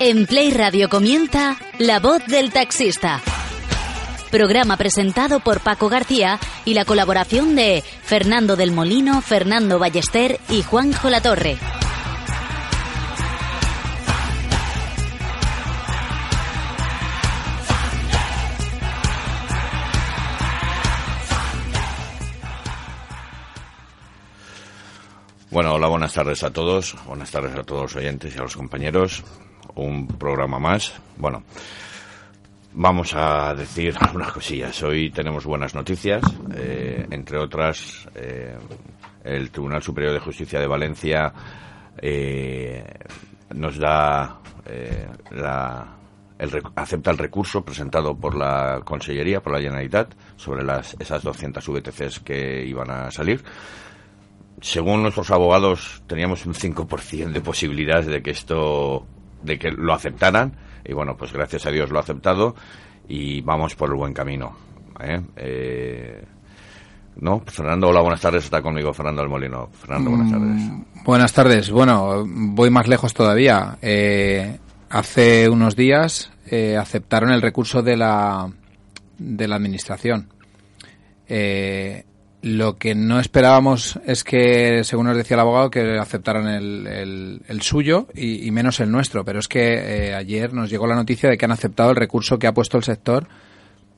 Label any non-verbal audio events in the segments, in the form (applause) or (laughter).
En Play Radio comienza La voz del taxista. Programa presentado por Paco García y la colaboración de Fernando del Molino, Fernando Ballester y Juanjo Latorre. Bueno, hola, buenas tardes a todos. Buenas tardes a todos los oyentes y a los compañeros. Un programa más. Bueno, vamos a decir (laughs) algunas cosillas. Hoy tenemos buenas noticias. eh, entre otras, eh, el Tribunal Superior de Justicia de Valencia eh, nos da eh, la el acepta el recurso presentado por la Consellería, por la Generalitat, sobre las, esas 200 VTCs que iban a salir según nuestros abogados, teníamos un 5% de posibilidades de que esto, de que lo aceptaran. Y bueno, pues gracias a Dios lo ha aceptado y vamos por el buen camino. ¿eh? Eh, ¿No? Fernando, hola, buenas tardes. Está conmigo Fernando del Molino. Fernando, buenas tardes. Buenas tardes. Bueno, voy más lejos todavía. Eh, hace unos días eh, aceptaron el recurso de la, de la Administración. Eh, lo que no esperábamos es que, según nos decía el abogado, que aceptaran el, el- suyo y, menos el nuestro. Pero es que eh, ayer nos llegó la noticia de que han aceptado el recurso que ha puesto el sector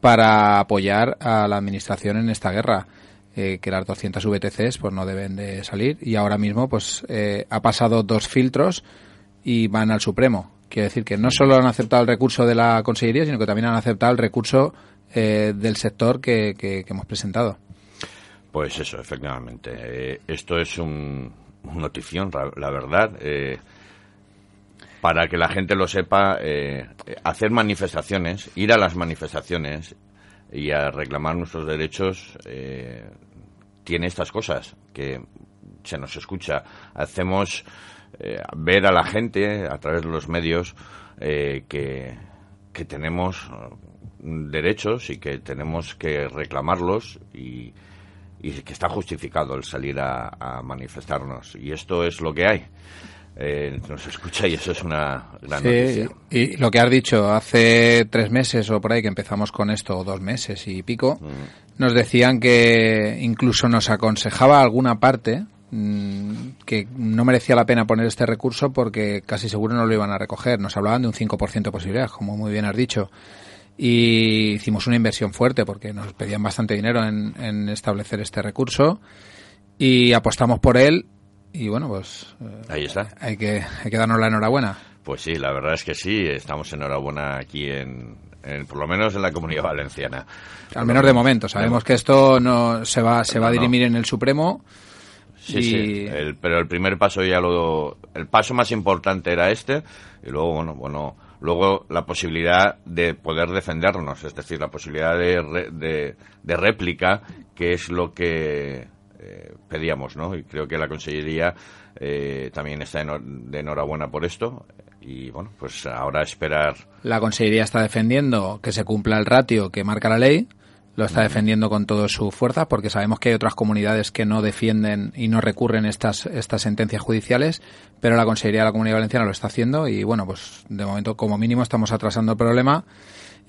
para apoyar a la administración en esta guerra. eh, que las 200 VTCs pues no deben de salir y ahora mismo pues eh, ha pasado dos filtros y van al Supremo. Quiere decir que no solo han aceptado el recurso de la Consellería, sino que también han aceptado el recurso eh, del sector que hemos presentado. Pues eso, efectivamente. Eh, esto es un, notición, la verdad. Eh, para que la gente lo sepa, eh, hacer manifestaciones, ir a las manifestaciones y a reclamar nuestros derechos eh, tiene estas cosas que se nos escucha. Hacemos eh, ver a la gente a través de los medios que, que tenemos derechos y que tenemos que reclamarlos y, y que está justificado el salir a, a manifestarnos. Y esto es lo que hay. Eh, nos escucha y eso es una gran Sí, noticia. y lo que has dicho, hace tres meses o por ahí que empezamos con esto, o dos meses y pico, nos decían que incluso nos aconsejaba alguna parte mm, que no merecía la pena poner este recurso porque casi seguro no lo iban a recoger. Nos hablaban de un 5% de posibilidades, como muy bien has dicho. Y hicimos una inversión fuerte porque nos pedían bastante dinero en, en establecer este recurso y apostamos por él y bueno, pues eh, Ahí está. hay que, hay que darnos la enhorabuena. Pues sí, la verdad es que sí, estamos enhorabuena aquí en, en- por lo menos en la comunidad valenciana. Al menos de momento. Sabemos que esto no se va, se va a dirimir en el Supremo. Sí, y- sí, el- pero el primer paso ya lo... El paso más importante era este y luego, bueno, bueno, luego la posibilidad de poder defendernos, es decir, la posibilidad de, re- de, réplica, que es lo que eh, pedíamos, ¿no? Y creo que la Consellería eh, también está eno- de enhorabuena por esto y, bueno, pues ahora esperar La Consellería está defendiendo que se cumpla el ratio que marca la ley. Lo está defendiendo con toda su fuerza porque sabemos que hay otras comunidades que no defienden y no recurren estas, estas sentencias judiciales, pero la Consellería de la Comunidad Valenciana lo está haciendo y bueno, pues de momento como mínimo estamos atrasando el problema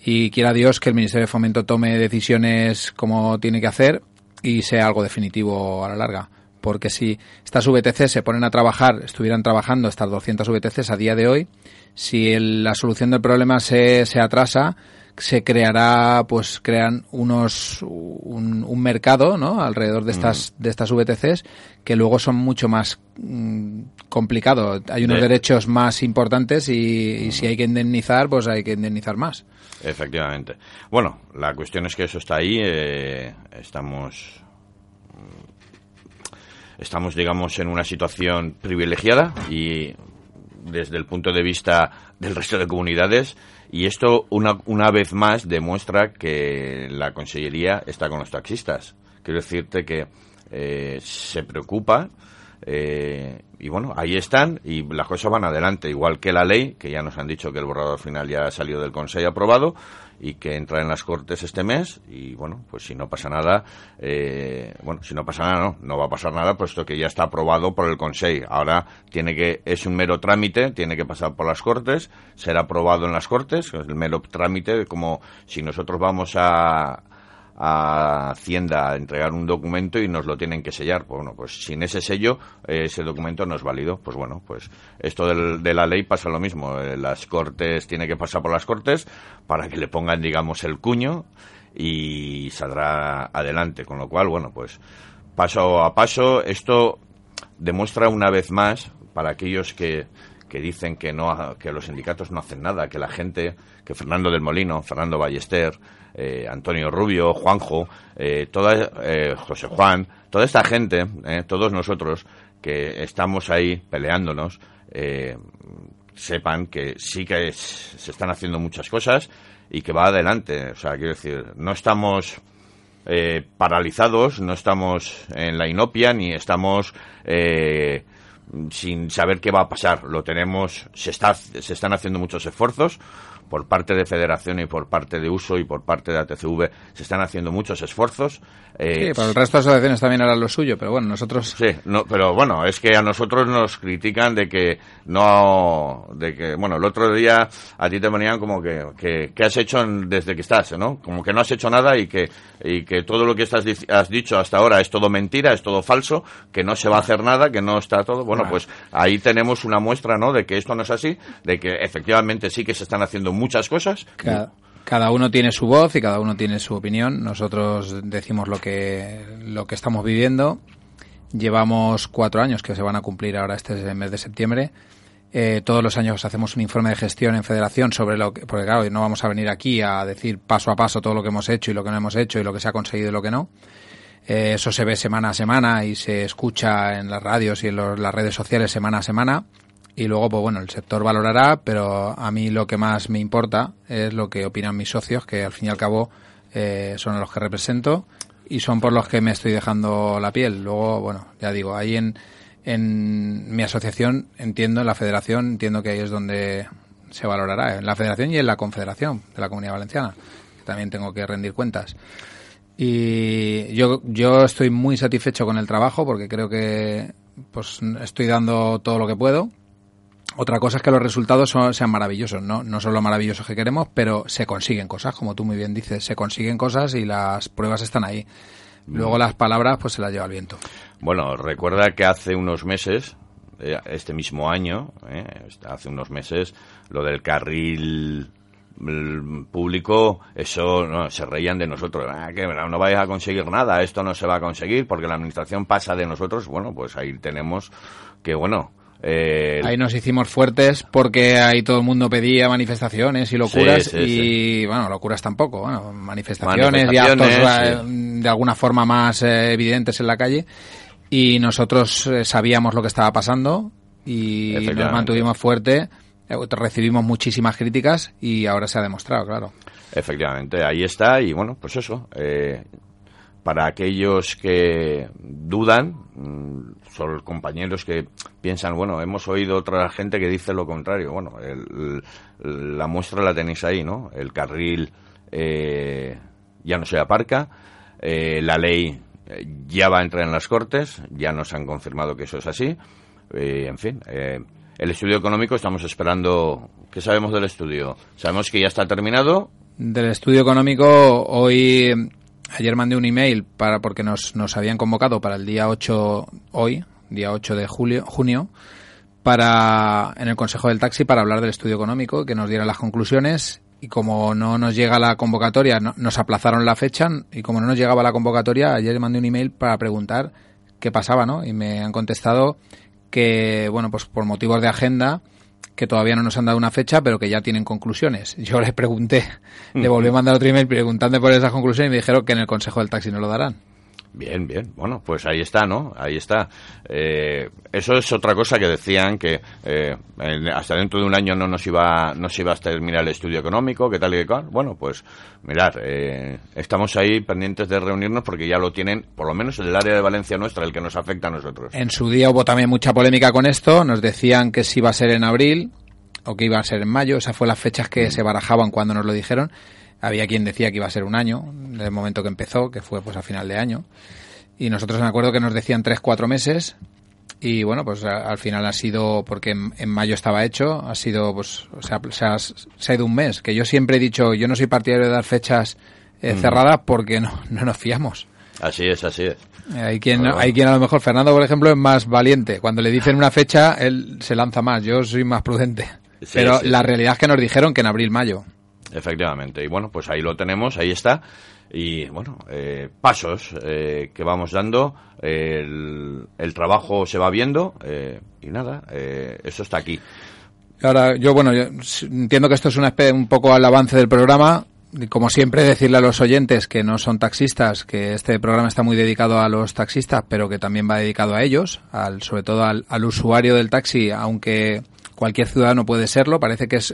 y quiera Dios que el Ministerio de Fomento tome decisiones como tiene que hacer y sea algo definitivo a la larga. Porque si estas VTC se ponen a trabajar, estuvieran trabajando estas 200 VTCs a día de hoy, si el- la solución del problema se, se atrasa, se creará, pues crean unos, un, un mercado, ¿no? Alrededor de estas, de estas VTCs que luego son mucho más mm, complicado. Hay unos De- derechos más importantes y, y si hay que indemnizar, pues hay que indemnizar más. Efectivamente. Bueno, la cuestión es que eso está ahí. eh, estamos, mm, estamos, digamos, en una situación privilegiada y desde el punto de vista del resto de comunidades. Y esto, una, una vez más, demuestra que la Consellería está con los taxistas. Quiero decirte que eh, se preocupa Eh, y bueno, ahí están y las cosas van adelante, igual que la ley, que ya nos han dicho que el borrador final ya ha salido del Consejo aprobado y que entra en las Cortes este mes y bueno, pues si no pasa nada, eh, bueno, si no pasa nada, no, no va a pasar nada puesto que ya está aprobado por el Consejo. Ahora tiene que, es un mero trámite, tiene que pasar por las Cortes, será aprobado en las Cortes, es el mero trámite, como si nosotros vamos a, a Hacienda a entregar un documento y nos lo tienen que sellar. Pues bueno, pues sin ese sello, eh, ese documento no es válido. Pues bueno, pues esto de la ley pasa lo mismo. Eh, las Cortes, tiene que pasar por las Cortes para que le pongan, digamos, el cuño y saldrá adelante. Con lo cual, bueno, pues paso a paso, esto demuestra una vez más para aquellos que que dicen que no que los sindicatos no hacen nada, que la gente, que Fernando del Molino, Fernando Ballester, eh, Antonio Rubio, Juanjo, eh, toda, eh, José Juan, toda esta gente, todos nosotros que estamos ahí peleándonos, sepan que sí que se están haciendo muchas cosas y que va adelante. O sea, quiero decir, no estamos paralizados, no estamos en la inopia ni estamos sin saber qué va a pasar. Lo tenemos, se, está, se están haciendo muchos esfuerzos por parte de Federación y por parte de Uso y por parte de ATCV se están haciendo muchos esfuerzos. Eh, sí, pero el resto de asociaciones también harán lo suyo, pero bueno, nosotros... Sí, no, pero bueno, es que a nosotros nos critican de que no... de que, bueno, el otro día a ti te venían como que, que, has hecho desde que estás, ¿no? Como que no has hecho nada y que, y que todo lo que estás, has dicho hasta ahora es todo mentira, es todo falso, que no se va a hacer nada, que no está todo... Bueno, pues ahí tenemos una muestra, ¿no? De que esto no es así, de que efectivamente sí que se están haciendo muchas cosas. Cada, uno tiene su voz y cada uno tiene su opinión. Nosotros decimos lo que, lo que estamos viviendo. Llevamos cuatro años que se van a cumplir ahora este mes de septiembre. Eh, todos los años hacemos un informe de gestión en federación sobre lo que, porque claro, no vamos a venir aquí a decir paso a paso todo lo que hemos hecho y lo que no hemos hecho y lo que se ha conseguido y lo que no. Eh, eso se ve semana a semana y se escucha en las radios y en las redes sociales semana a semana y luego, pues bueno, el sector valorará, pero a mí lo que más me importa es lo que opinan mis socios, que al fin y al cabo eh, son los que represento y son por los que me estoy dejando la piel. Luego, bueno, ya digo, ahí en, en mi asociación entiendo, en la federación entiendo que ahí es donde se valorará, en la federación y en la confederación de la Comunidad Valenciana, que también tengo que rendir cuentas. Y yo, yo estoy muy satisfecho con el trabajo porque creo que pues estoy dando todo lo que puedo otra cosa es que los resultados sean maravillosos, ¿no? No son lo maravillosos que queremos, pero se consiguen cosas, como tú muy bien dices, se consiguen cosas y las pruebas están ahí. Luego las palabras, pues se las lleva el viento. Bueno, recuerda que hace unos meses, eh, este mismo año, eh, hace unos meses, lo del carril mm, público, eso no, se reían de nosotros, ah, que no vais a conseguir nada, esto no se va a conseguir porque la administración pasa de nosotros, bueno, pues ahí tenemos que, bueno, eh, ahí nos hicimos fuertes porque ahí todo el mundo pedía manifestaciones y locuras y, bueno, locuras tampoco, bueno, manifestaciones, y actos eh, de alguna forma más eh, evidentes en la calle. Y nosotros sabíamos lo que estaba pasando y nos mantuvimos fuerte, recibimos muchísimas críticas y ahora se ha demostrado, claro. Efectivamente, ahí está y bueno, pues eso, para aquellos que dudan, mm, son compañeros que piensan, bueno, hemos oído otra gente que dice lo contrario. Bueno, la muestra la tenéis ahí, ¿no? El carril eh, ya no se aparca, eh, la ley eh, ya va a entrar en las Cortes, ya nos han confirmado que eso es así. en fin, el estudio económico estamos esperando. ¿Qué sabemos del estudio? Sabemos que ya está terminado. Del estudio económico, hoy Ayer mandé un email para porque nos, nos habían convocado para el día 8 hoy, día 8 de julio, junio, para en el Consejo del Taxi para hablar del estudio económico, que nos diera las conclusiones y como no nos llega la convocatoria, nos aplazaron la fecha y como no nos llegaba la convocatoria, ayer mandé un email para preguntar qué pasaba, ¿no? Y me han contestado que, bueno, pues por motivos de agenda, que todavía no nos han dado una fecha, pero que ya tienen conclusiones. Yo les pregunté, le volví a mandar otro email preguntando por esas conclusiones y me dijeron que en el Consejo del Taxi no lo darán. Bien, bien. Bueno, pues ahí está, ¿no? Ahí está. Eh, eso es otra cosa que decían que eh, hasta dentro de un año no nos iba, no se iba a terminar el estudio económico, que tal y que cual. Bueno, pues mirar, eh, estamos ahí pendientes de reunirnos porque ya lo tienen, por lo menos en el área de Valencia nuestra, el que nos afecta a nosotros. En su día hubo también mucha polémica con esto. Nos decían que si iba a ser en abril o que iba a ser en mayo. Esas fueron las fechas que mm. se barajaban cuando nos lo dijeron. Había quien decía que iba a ser un año, desde el momento que empezó, que fue pues a final de año. Y nosotros me acuerdo que nos decían tres, cuatro meses. Y bueno, pues al final ha sido, porque en, mayo estaba hecho, ha sido, pues, o sea, se ha, ido un mes. Que yo siempre he dicho, yo no soy partidario de dar fechas eh, mm. cerradas porque no, (laughs) no nos fiamos. Así es, así es. Hay quien, hay quien a lo mejor, Fernando, por ejemplo, es más valiente. Cuando le dicen una fecha, él se lanza más. Yo soy más prudente. Pero la realidad es que nos dijeron que en abril-mayo. Efectivamente. Y bueno, pues ahí lo tenemos, ahí está. Y bueno, eh, pasos eh, que vamos dando, el, trabajo se va viendo eh, y nada, eso está aquí. Ahora, yo bueno, entiendo que esto es una un poco al avance del programa. Como siempre, decirle a los oyentes que no son taxistas, que este programa está muy dedicado a los taxistas, pero que también va dedicado a ellos, al, sobre todo al, al usuario del taxi, aunque cualquier ciudadano puede serlo. Parece que es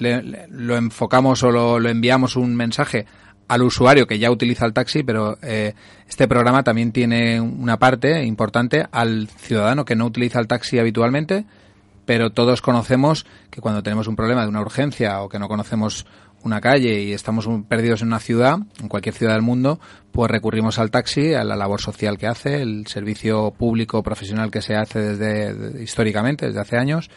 lo enfocamos o lo, enviamos un mensaje al usuario que ya utiliza el taxi, pero eh, este programa también tiene una parte importante al ciudadano que no utiliza el taxi habitualmente, pero todos conocemos que cuando tenemos un problema de una urgencia o que no conocemos una calle y estamos perdidos en una ciudad, en cualquier ciudad del mundo, pues recurrimos al taxi, a la labor social que hace, el servicio público profesional que se hace desde históricamente, desde hace años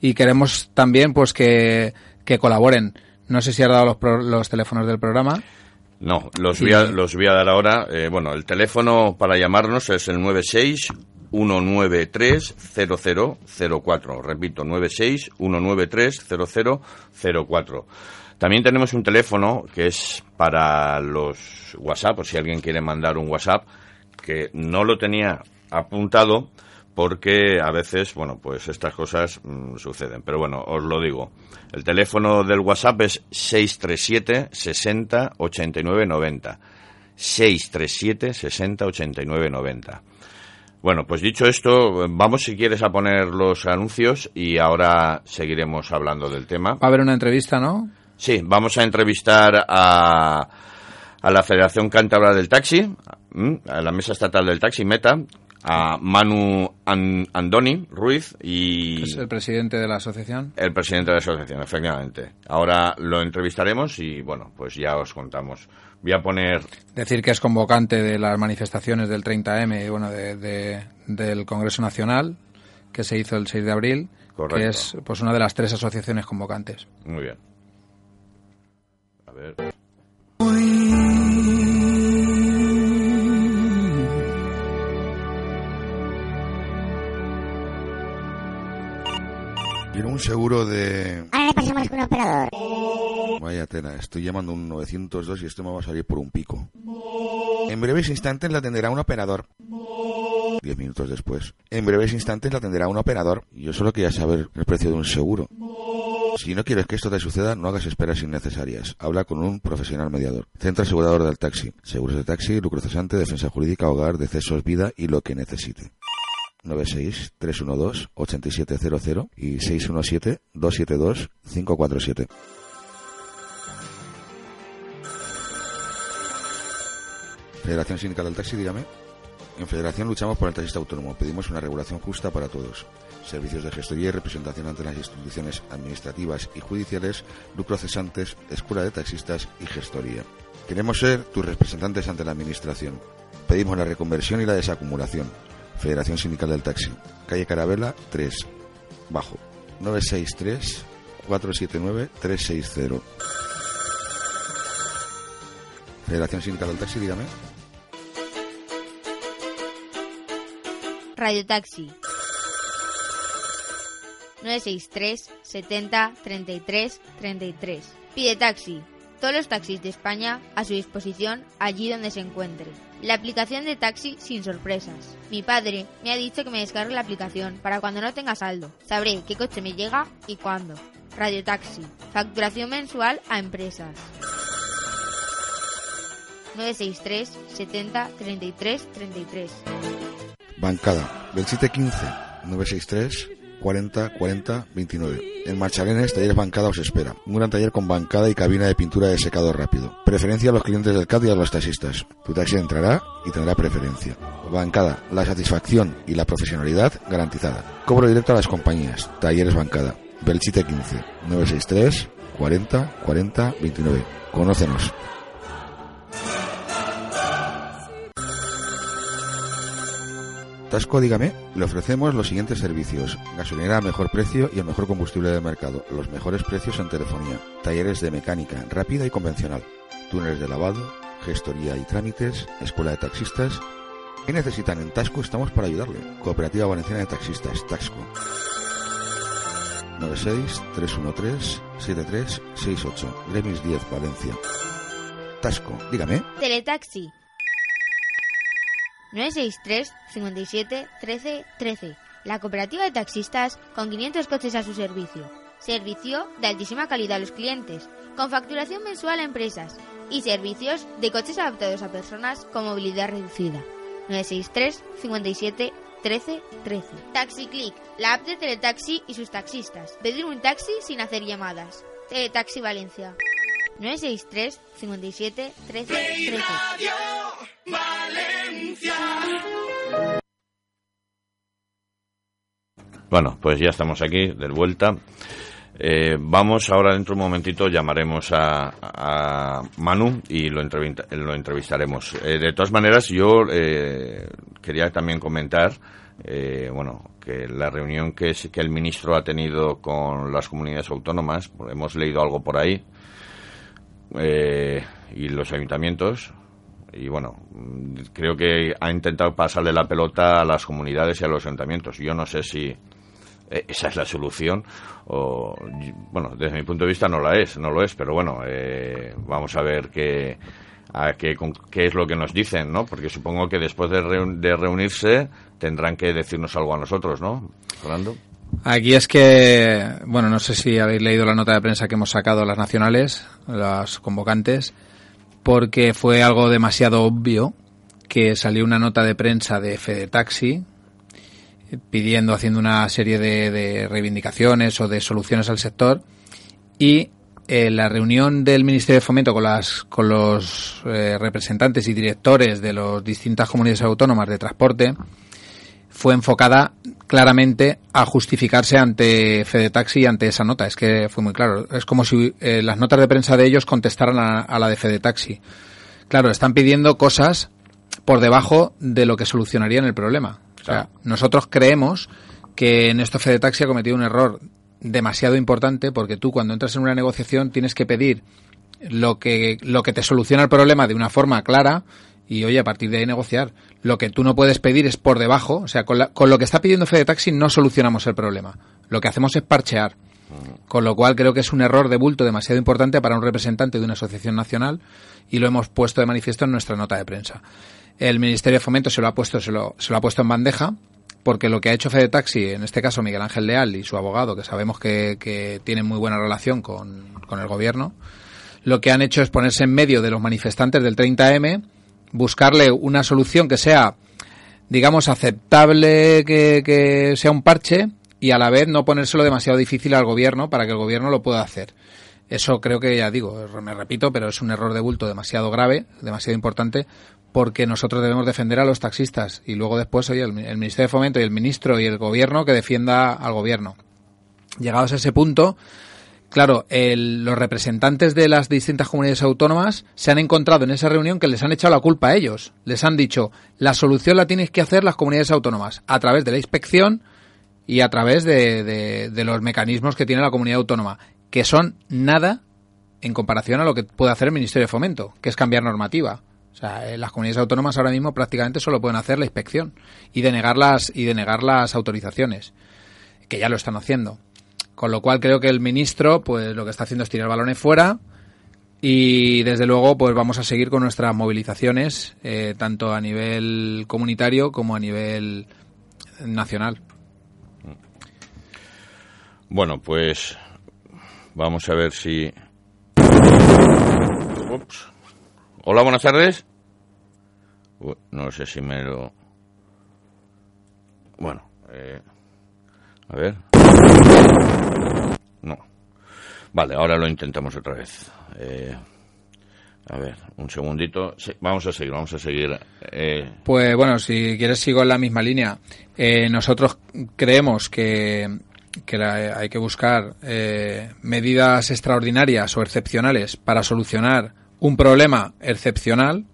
y queremos también pues que, colaboren. No sé si has dado los, los teléfonos del programa. No, los voy a, los voy a dar ahora. Eh, bueno, el teléfono para llamarnos es el 96 193 0004. Repito, 96 193 0004. También tenemos un teléfono que es para los WhatsApp, o si alguien quiere mandar un WhatsApp, que no lo tenía apuntado, porque a veces, bueno, pues estas cosas mm, suceden. Pero bueno, os lo digo. El teléfono del WhatsApp es 637 60 89 90. 637 60 89 90. Bueno, pues dicho esto, vamos si quieres a poner los anuncios y ahora seguiremos hablando del tema. Va a haber una entrevista, ¿no? Sí, vamos a entrevistar a, a la Federación Cántabra del Taxi, a la Mesa Estatal del Taxi, Meta, a Manu Andoni Ruiz y... Es el presidente de la asociación. El presidente de la asociación, efectivamente. Ahora lo entrevistaremos y, bueno, pues ya os contamos. Voy a poner... Decir que es convocante de las manifestaciones del 30M y, bueno, de, del Congreso Nacional, que se hizo el 6 de abril, Correcto. que es pues una de las tres asociaciones convocantes. Muy bien. A ver... Quiero un seguro de... Ahora le pasamos con un operador. Vaya tela, estoy llamando un 902 y esto me va a salir por un pico. En breves instantes la atenderá un operador. Diez minutos después. En breves instantes la atenderá un operador. Yo solo quería saber el precio de un seguro. Si no quieres que esto te suceda, no hagas esperas innecesarias. Habla con un profesional mediador. Centro asegurador del taxi. Seguros de taxi, lucro cesante, defensa jurídica, hogar, decesos, vida y lo que necesite. 96-312-8700 y 617-272-547. Federación Sindical del Taxi, dígame. En Federación luchamos por el taxista autónomo. Pedimos una regulación justa para todos. Servicios de gestoría y representación ante las instituciones administrativas y judiciales, lucro cesantes, escuela de taxistas y gestoría. Queremos ser tus representantes ante la Administración. Pedimos la reconversión y la desacumulación Federación Sindical del Taxi, calle Carabela 3, bajo, 963-479-360. Federación Sindical del Taxi, dígame. Radio Taxi. 963 70 33 33. Pide taxi. Todos los taxis de España a su disposición allí donde se encuentre. La aplicación de taxi sin sorpresas. Mi padre me ha dicho que me descargue la aplicación para cuando no tenga saldo. Sabré qué coche me llega y cuándo. Radio Taxi. Facturación mensual a empresas. 963 70 33 33. Bancada, Belchite 15, 963 40 40 29. En Marcharenes, Talleres Bancada os espera. Un gran taller con bancada y cabina de pintura de secado rápido. Preferencia a los clientes del CAD y a los taxistas. Tu taxi entrará y tendrá preferencia. Bancada, la satisfacción y la profesionalidad garantizada. Cobro directo a las compañías. Talleres Bancada. Belchite 15, 963 40 40 29. Conócenos. Tasco Dígame le ofrecemos los siguientes servicios. Gasolinera a mejor precio y el mejor combustible del mercado. Los mejores precios en telefonía. Talleres de mecánica rápida y convencional. Túneles de lavado, gestoría y trámites, escuela de taxistas. ¿Qué necesitan en Tasco? Estamos para ayudarle. Cooperativa Valenciana de Taxistas, Taxco. 96-313-7368. Gremis 10, Valencia. Tasco, dígame. Teletaxi 963 57 13 13. La cooperativa de taxistas con 500 coches a su servicio. Servicio de altísima calidad a los clientes, con facturación mensual a empresas y servicios de coches adaptados a personas con movilidad reducida. 963 57 13 13. TaxiClick, la app de Teletaxi y sus taxistas. Pedir un taxi sin hacer llamadas. Teletaxi Valencia. 963 57 13 13. Bueno, pues ya estamos aquí, de vuelta. Eh, vamos ahora dentro de un momentito llamaremos a, Manu y lo, lo entrevistaremos. Eh, de todas maneras, yo eh, quería también comentar, eh, bueno, que la reunión que, es- que el ministro ha tenido con las comunidades autónomas, hemos leído algo por ahí, eh, y los ayuntamientos, y bueno, creo que ha intentado pasarle la pelota a las comunidades y a los ayuntamientos. Yo no sé si eh, esa es la solución o bueno desde mi punto de vista no la es no lo es pero bueno eh, vamos a ver qué a qué, con- qué es lo que nos dicen no porque supongo que después de, reun- de reunirse tendrán que decirnos algo a nosotros no Fernando Aquí es que, bueno, no sé si habéis leído la nota de prensa que hemos sacado las nacionales, las convocantes, porque fue algo demasiado obvio que salió una nota de prensa de Fede Taxi pidiendo, haciendo una serie de, de reivindicaciones o de soluciones al sector y eh, la reunión del Ministerio de Fomento con, las, con los eh, representantes y directores de las distintas comunidades autónomas de transporte fue enfocada claramente a justificarse ante Fede Taxi y ante esa nota. Es que fue muy claro. Es como si eh, las notas de prensa de ellos contestaran a, a la de Fede Taxi. Claro, están pidiendo cosas por debajo de lo que solucionarían el problema. O sea, nosotros creemos que en esto Fede Taxi ha cometido un error demasiado importante porque tú cuando entras en una negociación tienes que pedir lo que, lo que te soluciona el problema de una forma clara y oye, a partir de ahí negociar. Lo que tú no puedes pedir es por debajo, o sea, con, la- con lo que está pidiendo Fede Taxi no solucionamos el problema. Lo que hacemos es parchear. Con lo cual creo que es un error de bulto demasiado importante para un representante de una asociación nacional y lo hemos puesto de manifiesto en nuestra nota de prensa. El Ministerio de Fomento se lo ha puesto, se lo, se lo ha puesto en bandeja porque lo que ha hecho Fede Taxi, en este caso Miguel Ángel Leal y su abogado, que sabemos que, que tienen muy buena relación con, con el gobierno, lo que han hecho es ponerse en medio de los manifestantes del 30M, buscarle una solución que sea, digamos, aceptable, que, que sea un parche y a la vez no ponérselo demasiado difícil al gobierno para que el gobierno lo pueda hacer. Eso creo que ya digo, me repito, pero es un error de bulto demasiado grave, demasiado importante, porque nosotros debemos defender a los taxistas y luego después, oye, el, el Ministerio de Fomento y el ministro y el gobierno que defienda al gobierno. Llegados a ese punto, Claro, el- los representantes de las distintas comunidades autónomas se han encontrado en esa reunión que les han echado la culpa a ellos. Les han dicho, la solución la tienes que hacer las comunidades autónomas a través de la inspección y a través de, los mecanismos que tiene la comunidad autónoma, que son nada en comparación a lo que puede hacer el Ministerio de Fomento, que es cambiar normativa. O sea, eh, las comunidades autónomas ahora mismo prácticamente solo pueden hacer la inspección y denegar las, y denegar las autorizaciones, que ya lo están haciendo. Con lo cual creo que el ministro, pues lo que está haciendo es tirar balones fuera y desde luego, pues vamos a seguir con nuestras movilizaciones, eh, tanto a nivel comunitario como a nivel nacional. bueno pues vamos a ver si Ups. Hola, buenas tardes. no sé si me lo... Bueno, eh, a ver. No. Vale, ahora lo intentamos otra vez. Eh, a ver, un segundito. vamos a seguir, vamos a seguir. Eh. Pues bueno, si quieres sigo en la misma línea. Eh, nosotros creemos que, que hay que buscar eh, medidas extraordinarias o excepcionales para solucionar un problema excepcional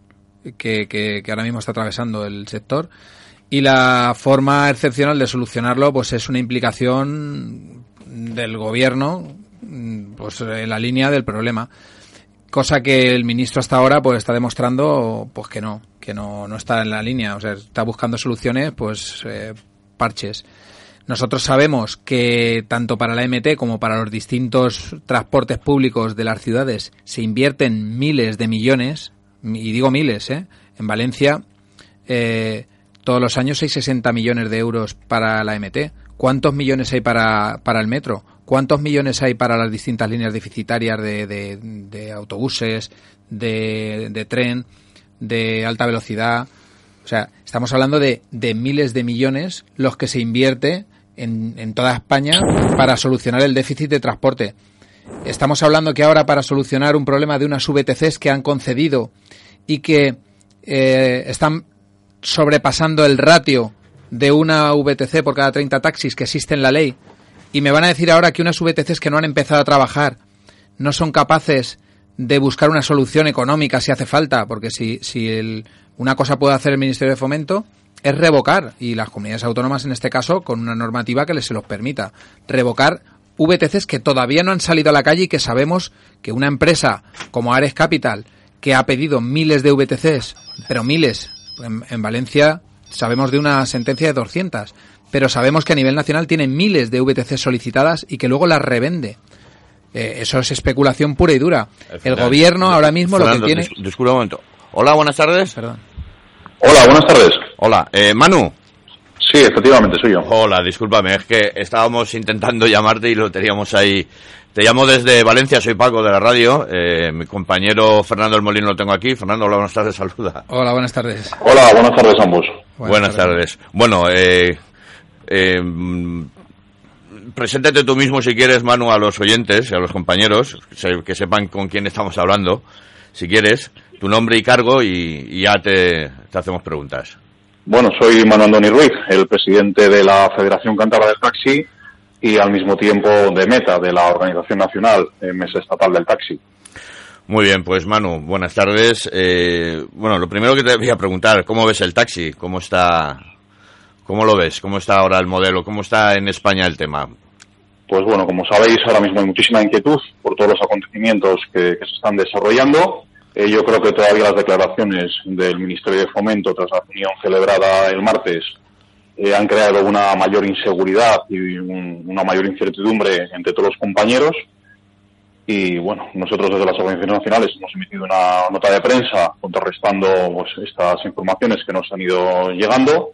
que, que, ahora mismo está atravesando el sector. Y la forma excepcional de solucionarlo pues es una implicación del gobierno pues en la línea del problema. Cosa que el ministro hasta ahora pues está demostrando pues que no que no, no está en la línea. O sea está buscando soluciones pues eh, parches. Nosotros sabemos que tanto para la MT como para los distintos transportes públicos de las ciudades se invierten miles de millones y digo miles ¿eh? en Valencia eh, todos los años hay 60 millones de euros para la MT ¿cuántos millones hay para, para el metro? ¿Cuántos millones hay para las distintas líneas deficitarias de, de, autobuses, de, tren, de alta velocidad? O sea, estamos hablando de, miles de millones los que se invierte en, en, toda España para solucionar el déficit de transporte. Estamos hablando que ahora para solucionar un problema de unas VTCs que han concedido y que eh, están sobrepasando el ratio de una VTC por cada 30 taxis que existe en la ley, y me van a decir ahora que unas VTCs que no han empezado a trabajar no son capaces de buscar una solución económica si hace falta, porque si, si el, una cosa puede hacer el Ministerio de Fomento es revocar, y las comunidades autónomas en este caso, con una normativa que les se los permita, revocar VTCs que todavía no han salido a la calle y que sabemos que una empresa como Ares Capital, que ha pedido miles de VTCs, pero miles, en, en Valencia sabemos de una sentencia de 200, pero sabemos que a nivel nacional tiene miles de VTC solicitadas y que luego las revende. Eh, eso es especulación pura y dura. El gobierno ahora mismo lo que tiene... Disculpa un momento. Hola, buenas tardes. Perdón. Hola, buenas tardes. Hola, eh, Manu. Sí, efectivamente, soy yo. Hola, discúlpame, es que estábamos intentando llamarte y lo teníamos ahí. Te llamo desde Valencia, soy Paco de la radio. Eh, mi compañero Fernando El Molino lo tengo aquí. Fernando, hola, buenas tardes, saluda. Hola, buenas tardes. Hola, buenas tardes a ambos. Buenas, tardes. Bueno, eh, eh, preséntate tú mismo si quieres, Manu, a los oyentes y a los compañeros, que sepan con quién estamos hablando, si quieres, tu nombre y cargo y, ya te, hacemos preguntas. Bueno, soy Manu Andoni Ruiz, el presidente de la Federación Cántabra del Taxi y al mismo tiempo de Meta, de la Organización Nacional Mesa Estatal del Taxi. Muy bien, pues Manu, buenas tardes. Eh, bueno, lo primero que te voy a preguntar, ¿cómo ves el taxi? ¿Cómo está ¿Cómo lo ves? ¿Cómo está ahora el modelo? ¿Cómo está en España el tema? Pues bueno, como sabéis, ahora mismo hay muchísima inquietud por todos los acontecimientos que, se están desarrollando. Eh, yo creo que todavía las declaraciones del Ministerio de Fomento tras la reunión celebrada el martes eh, han creado una mayor inseguridad y una mayor incertidumbre entre todos los compañeros. Y bueno, nosotros desde las organizaciones nacionales hemos emitido una nota de prensa contrarrestando pues, estas informaciones que nos han ido llegando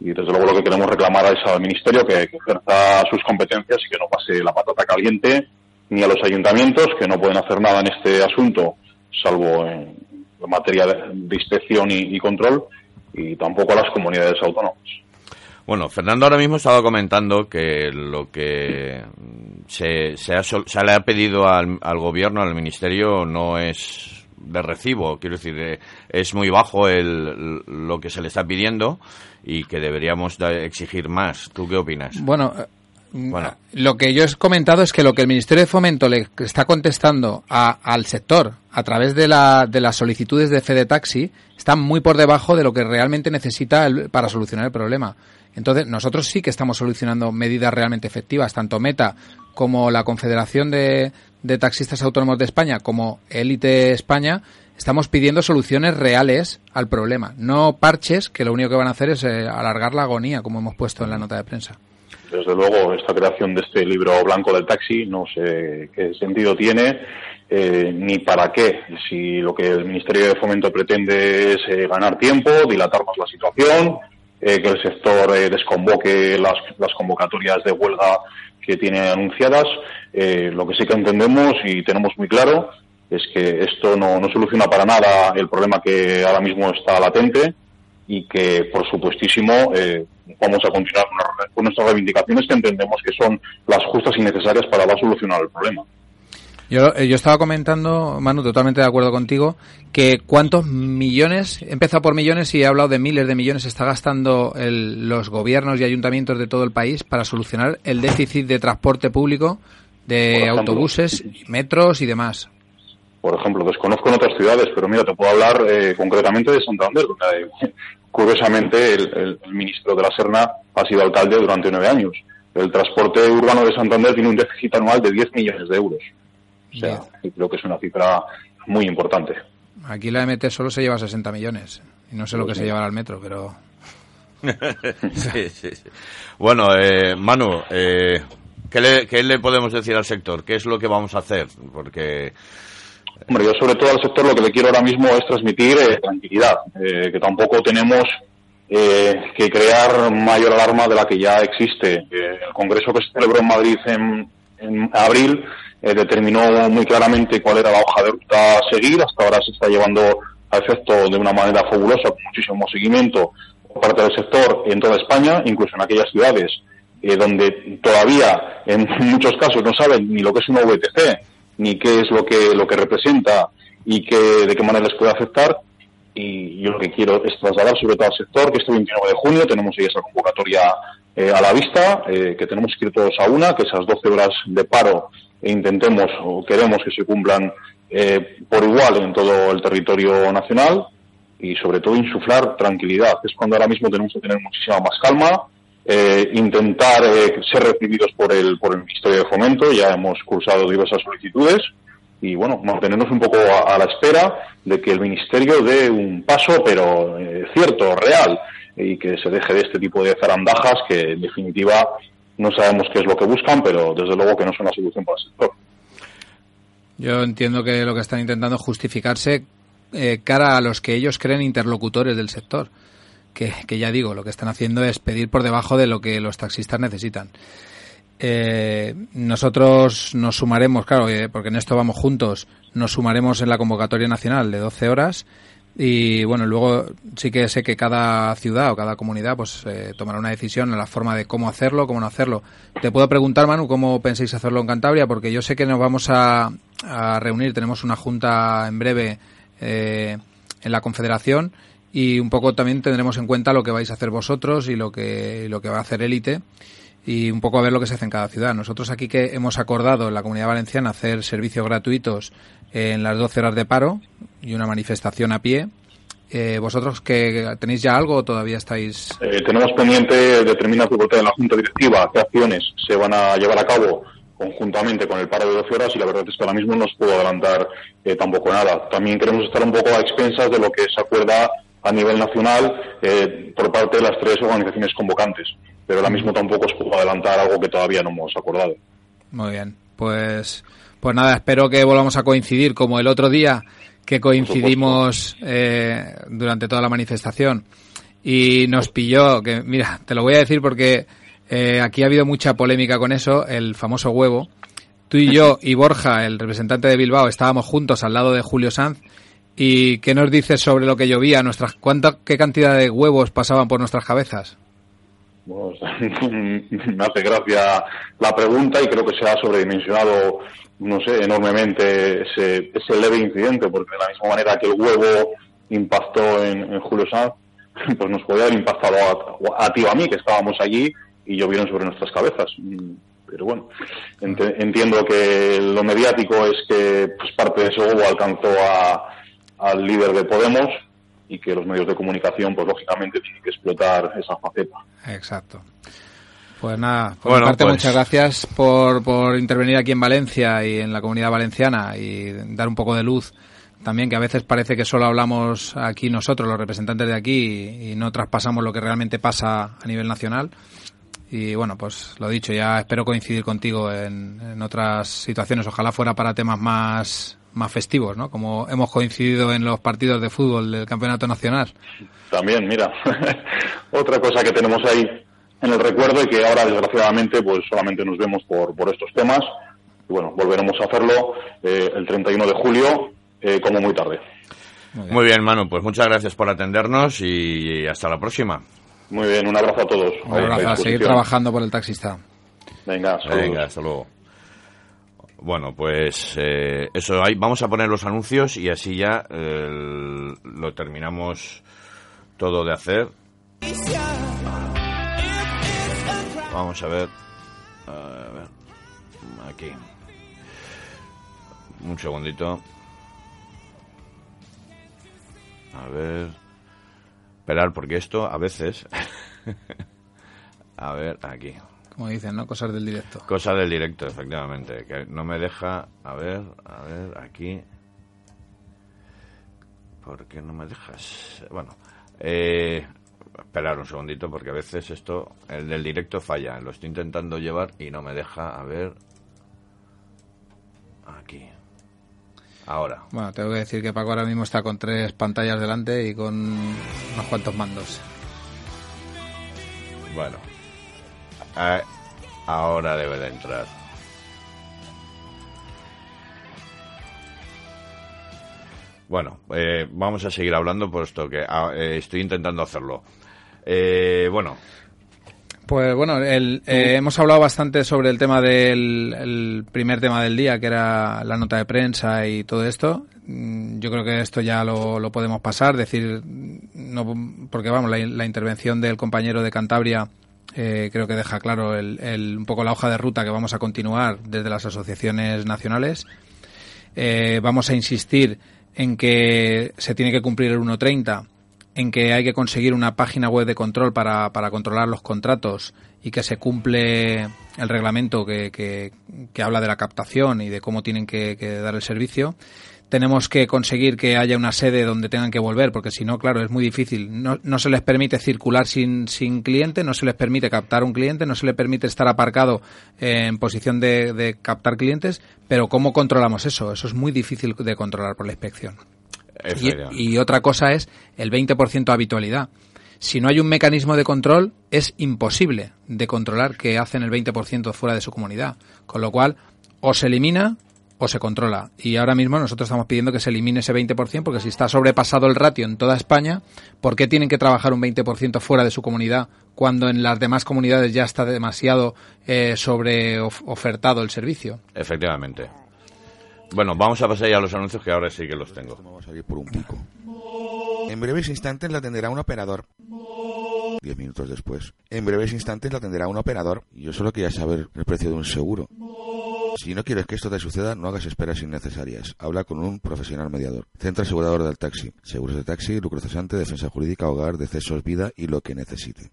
y desde luego lo que queremos reclamar es al Ministerio que, ejerza sus competencias y que no pase la patata caliente ni a los ayuntamientos que no pueden hacer nada en este asunto salvo en materia de, inspección y, control y tampoco a las comunidades autónomas. Bueno, Fernando ahora mismo estaba comentando que lo que se, se, le ha pedido al, al gobierno, al ministerio, no es de recibo. Quiero decir, eh, es muy bajo el, lo que se le está pidiendo y que deberíamos exigir más. ¿Tú qué opinas? Bueno, bueno. Lo que yo he comentado es que lo que el Ministerio de Fomento le está contestando al sector a través de, la, de las solicitudes de Fede Taxi está muy por debajo de lo que realmente necesita para solucionar el problema. Entonces, nosotros sí que estamos solucionando medidas realmente efectivas, tanto Meta como la Confederación de, de Taxistas Autónomos de España, como Élite España, estamos pidiendo soluciones reales al problema, no parches que lo único que van a hacer es eh, alargar la agonía, como hemos puesto en la nota de prensa. Desde luego, esta creación de este libro blanco del taxi no sé qué sentido tiene eh, ni para qué. Si lo que el Ministerio de Fomento pretende es eh, ganar tiempo, dilatar más la situación, que el sector desconvoque las, convocatorias de huelga que tiene anunciadas. lo que sí que entendemos y tenemos muy claro es que esto no soluciona para nada el problema que ahora mismo está latente y que, por supuestísimo, eh, vamos a continuar con nuestras reivindicaciones que entendemos que son las justas y necesarias para dar solucionar el problema. Yo, eh, yo estaba comentando, Manu, totalmente de acuerdo contigo, que cuántos millones, he empezado por millones y he hablado de miles de millones, está gastando el, los gobiernos y ayuntamientos de todo el país para solucionar el déficit de transporte público, de autobuses, metros y demás. Por ejemplo, desconozco en otras ciudades, pero mira, te puedo hablar eh, concretamente de Santander. (laughs) curiosamente, el, el, ministro de la Serna ha sido alcalde durante nueve años. El transporte urbano de Santander tiene un déficit anual de 10 millones de euros. O sea, creo que es una cifra muy importante. Aquí la MT solo se lleva 60 millones. Y no sé lo que se llevará al metro, pero... (laughs) sí, sí, sí. Bueno, eh, Manu, eh, ¿qué, le, ¿qué le podemos decir al sector? ¿Qué es lo que vamos a hacer? Porque... Hombre, yo sobre todo al sector lo que le quiero ahora mismo es transmitir eh, tranquilidad, eh, que tampoco tenemos eh, que crear mayor alarma de la que ya existe. el congreso que se celebró en Madrid en, abril eh, determinó muy claramente cuál era la hoja de ruta a seguir. Hasta ahora se está llevando a efecto de una manera fabulosa, con muchísimo seguimiento por parte del sector en toda España, incluso en aquellas ciudades eh, donde todavía en (laughs) muchos casos no saben ni lo que es una VTC, ni qué es lo que, lo que representa y que, de qué manera les puede afectar. Y yo lo que quiero es trasladar sobre todo al sector que este 29 de junio tenemos ahí esa convocatoria eh, a la vista, eh, que tenemos escritos a una, que esas 12 horas de paro intentemos o queremos que se cumplan eh, por igual en todo el territorio nacional y sobre todo insuflar tranquilidad. Es cuando ahora mismo tenemos que tener muchísima más calma, eh, intentar eh, ser recibidos por el, por el Ministerio de Fomento, ya hemos cursado diversas solicitudes y bueno, mantenernos un poco a, la espera de que el Ministerio dé un paso, pero eh, cierto, real, y que se deje de este tipo de zarandajas que en definitiva no sabemos qué es lo que buscan, pero desde luego que no son la solución para el sector. Yo entiendo que lo que están intentando es justificarse eh, cara a los que ellos creen interlocutores del sector. Que, ya digo, lo que están haciendo es pedir por debajo de lo que los taxistas necesitan. Eh, nosotros nos sumaremos, claro, eh, porque en esto vamos juntos, nos sumaremos en la convocatoria nacional de 12 horas y bueno, luego sí que sé que cada ciudad o cada comunidad pues eh, tomará una decisión en la forma de cómo hacerlo, cómo no hacerlo. Te puedo preguntar, Manu, cómo pensáis hacerlo en Cantabria, porque yo sé que nos vamos a, a reunir, tenemos una junta en breve eh, en la Confederación y un poco también tendremos en cuenta lo que vais a hacer vosotros y lo que, lo que va a hacer Élite y un poco a ver lo que se hace en cada ciudad. Nosotros aquí que hemos acordado en la Comunidad Valenciana hacer servicios gratuitos en las 12 horas de paro y una manifestación a pie. Eh, ¿Vosotros que tenéis ya algo o todavía estáis...? Eh, tenemos pendiente determinar por parte de la Junta Directiva qué acciones se van a llevar a cabo conjuntamente con el paro de 12 horas y la verdad es que ahora mismo no os puedo adelantar eh, tampoco nada. También queremos estar un poco a expensas de lo que se acuerda a nivel nacional eh, por parte de las tres organizaciones convocantes. Pero ahora mismo tampoco os puedo adelantar algo que todavía no hemos acordado. Muy bien, pues, pues nada, espero que volvamos a coincidir como el otro día que coincidimos eh, durante toda la manifestación y nos pilló, que mira, te lo voy a decir porque eh, aquí ha habido mucha polémica con eso, el famoso huevo. Tú y yo y Borja, el representante de Bilbao, estábamos juntos al lado de Julio Sanz. ¿Y qué nos dices sobre lo que llovía? Nuestras, ¿cuánta, ¿Qué cantidad de huevos pasaban por nuestras cabezas? Pues, (laughs) me hace gracia la pregunta y creo que se ha sobredimensionado, no sé, enormemente ese, ese leve incidente, porque de la misma manera que el huevo impactó en, en Julio Sanz, (laughs) pues nos podía haber impactado a, a ti o a mí, que estábamos allí y llovieron sobre nuestras cabezas. Pero bueno, ent entiendo que lo mediático es que pues, parte de ese huevo alcanzó a, al líder de Podemos y que los medios de comunicación, pues lógicamente, tienen que explotar esa faceta. Exacto. Pues nada, por bueno, mi parte, pues... muchas gracias por, por intervenir aquí en Valencia y en la comunidad valenciana y dar un poco de luz también que a veces parece que solo hablamos aquí nosotros, los representantes de aquí, y no traspasamos lo que realmente pasa a nivel nacional. Y bueno, pues lo dicho, ya espero coincidir contigo en, en otras situaciones. Ojalá fuera para temas más, más festivos, ¿no? Como hemos coincidido en los partidos de fútbol del Campeonato Nacional. También, mira, (laughs) otra cosa que tenemos ahí en el recuerdo y que ahora desgraciadamente pues solamente nos vemos por, por estos temas, y bueno, volveremos a hacerlo eh, el 31 de julio eh, como muy tarde. Muy bien. Manu, pues muchas gracias por atendernos y hasta la próxima. Muy bien, un abrazo a todos. Un abrazo, a seguir trabajando por el taxista. Venga, Venga, hasta luego. Bueno, pues eh, eso, ahí vamos a poner los anuncios y así ya lo terminamos todo de hacer. Vamos a ver. A ver. Aquí. Un segundito. A ver. Esperar, porque esto a veces. (laughs) a ver, aquí. Como dicen, ¿no? Cosas del directo. Cosas del directo, efectivamente. Que no me deja. A ver, a ver, aquí. ¿Por qué no me dejas? Bueno, eh, esperar un segundito porque a veces esto, el del directo falla. Lo estoy intentando llevar y no me deja. A ver. Aquí. Ahora. Bueno, tengo que decir que Paco ahora mismo está con tres pantallas delante y con unos cuantos mandos. Bueno. Ahora debe de entrar. Bueno, eh, vamos a seguir hablando puesto que ah, eh, estoy intentando hacerlo. Eh, bueno, pues bueno, el, eh, hemos hablado bastante sobre el tema del primer tema del día, que era la nota de prensa y todo esto. Mm, yo creo que esto ya lo, podemos pasar, decir, no, porque vamos, la, intervención del compañero de Cantabria eh, creo que deja claro el, un poco la hoja de ruta que vamos a continuar desde las asociaciones nacionales. Eh, vamos a insistir en que se tiene que cumplir el 1.30 en que hay que conseguir una página web de control para, para controlar los contratos y que se cumple el reglamento que, que, habla de la captación y de cómo tienen que, dar el servicio. Tenemos que conseguir que haya una sede donde tengan que volver, porque si no, claro, es muy difícil. No, no se les permite circular sin, sin cliente, no se les permite captar un cliente, no se les permite estar aparcado en posición de, de captar clientes, pero ¿cómo controlamos eso? Eso es muy difícil de controlar por la inspección. Y, otra cosa es el 20% habitualidad. Si no hay un mecanismo de control, es imposible de controlar que hacen el 20% fuera de su comunidad. Con lo cual, o se elimina o se controla. Y ahora mismo nosotros estamos pidiendo que se elimine ese 20%, porque si está sobrepasado el ratio en toda España, ¿por qué tienen que trabajar un 20% fuera de su comunidad cuando en las demás comunidades ya está demasiado eh, sobre ofertado el servicio? Efectivamente. Bueno, vamos a pasar ya a los anuncios que ahora sí que los tengo. Vamos a ir por un pico. En breves instantes la atenderá un operador. Diez minutos después. En breves instantes la atenderá un operador. Yo solo quería saber el precio de un seguro. Si no quieres que esto te suceda, no hagas esperas innecesarias. Habla con un profesional mediador. Centro asegurador del taxi. Seguros de taxi, lucro cesante, defensa jurídica, hogar, decesos, vida y lo que necesite.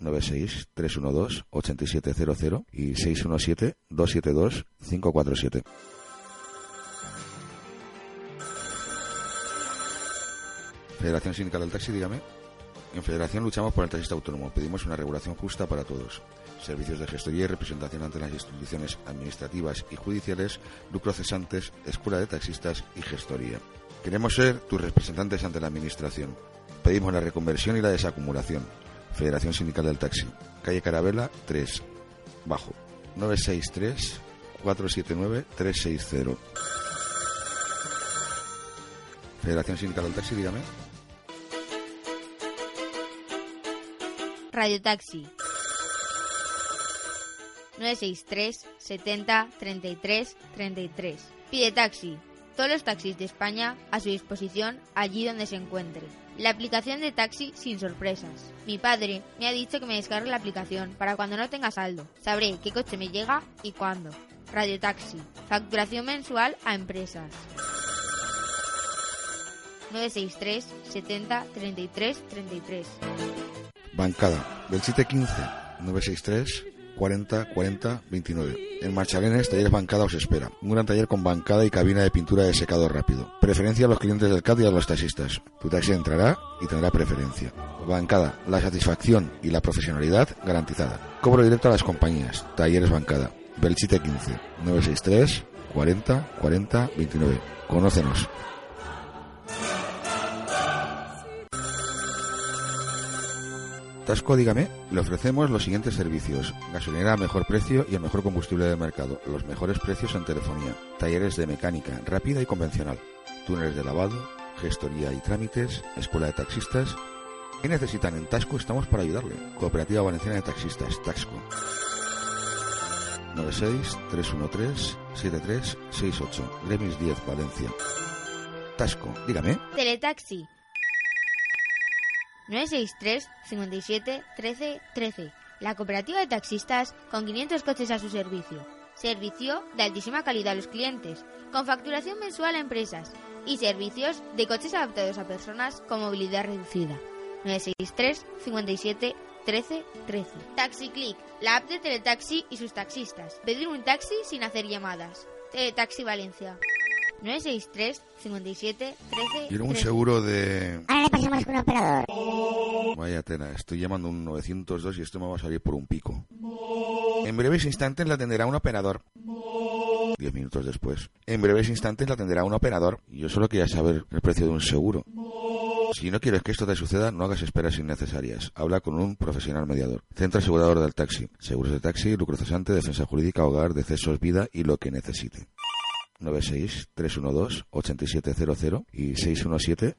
96-312-8700 y 617-272-547. Federación Sindical del Taxi, dígame. En Federación luchamos por el taxista autónomo. Pedimos una regulación justa para todos. Servicios de gestoría y representación ante las instituciones administrativas y judiciales, lucro cesantes, escuela de taxistas y gestoría. Queremos ser tus representantes ante la Administración. Pedimos la reconversión y la desacumulación. Federación Sindical del Taxi. Calle Carabela 3. Bajo. 963 479 360. Federación Sindical del Taxi, dígame. Radio Taxi 963 70 33 33. Pide taxi. Todos los taxis de España a su disposición allí donde se encuentre. La aplicación de taxi sin sorpresas. Mi padre me ha dicho que me descargue la aplicación para cuando no tenga saldo. Sabré qué coche me llega y cuándo. Radio Taxi. Facturación mensual a empresas. 963 70 33 33. Bancada, del 715 963 40 40 29. En Marchalenes, Talleres Bancada os espera. Un gran taller con bancada y cabina de pintura de secado rápido. Preferencia a los clientes del CAD y a los taxistas. Tu taxi entrará y tendrá preferencia. Bancada, la satisfacción y la profesionalidad garantizada. Cobro directo a las compañías. Talleres Bancada. Belchite 15 963 40 40 29. Conócenos. Tasco, dígame, le ofrecemos los siguientes servicios. Gasolinera a mejor precio y el mejor combustible del mercado. Los mejores precios en telefonía. Talleres de mecánica, rápida y convencional. Túneles de lavado, gestoría y trámites, escuela de taxistas. ¿Qué necesitan en Tasco? Estamos para ayudarle. Cooperativa Valenciana de Taxistas, Taxco. 96-313-7368. Gremis 10, Valencia. Tasco, dígame. Teletaxi 963 57 13 13. La cooperativa de taxistas con 500 coches a su servicio. Servicio de altísima calidad a los clientes, con facturación mensual a empresas y servicios de coches adaptados a personas con movilidad reducida. 963 57 13 13. TaxiClick, la app de Teletaxi y sus taxistas. Pedir un taxi sin hacer llamadas. Teletaxi Valencia. 963 57 13 Quiero un 13. seguro de... Ahora le pasamos con un operador. Vaya tela, estoy llamando un 902 y esto me va a salir por un pico. En breves instantes la atenderá un operador. Diez minutos después. En breves instantes la atenderá un operador. Yo solo quería saber el precio de un seguro. Si no quieres que esto te suceda, no hagas esperas innecesarias. Habla con un profesional mediador. Centro asegurador del taxi. Seguros de taxi, lucro cesante, defensa jurídica, hogar, decesos, vida y lo que necesite. 96-312-8700 y 617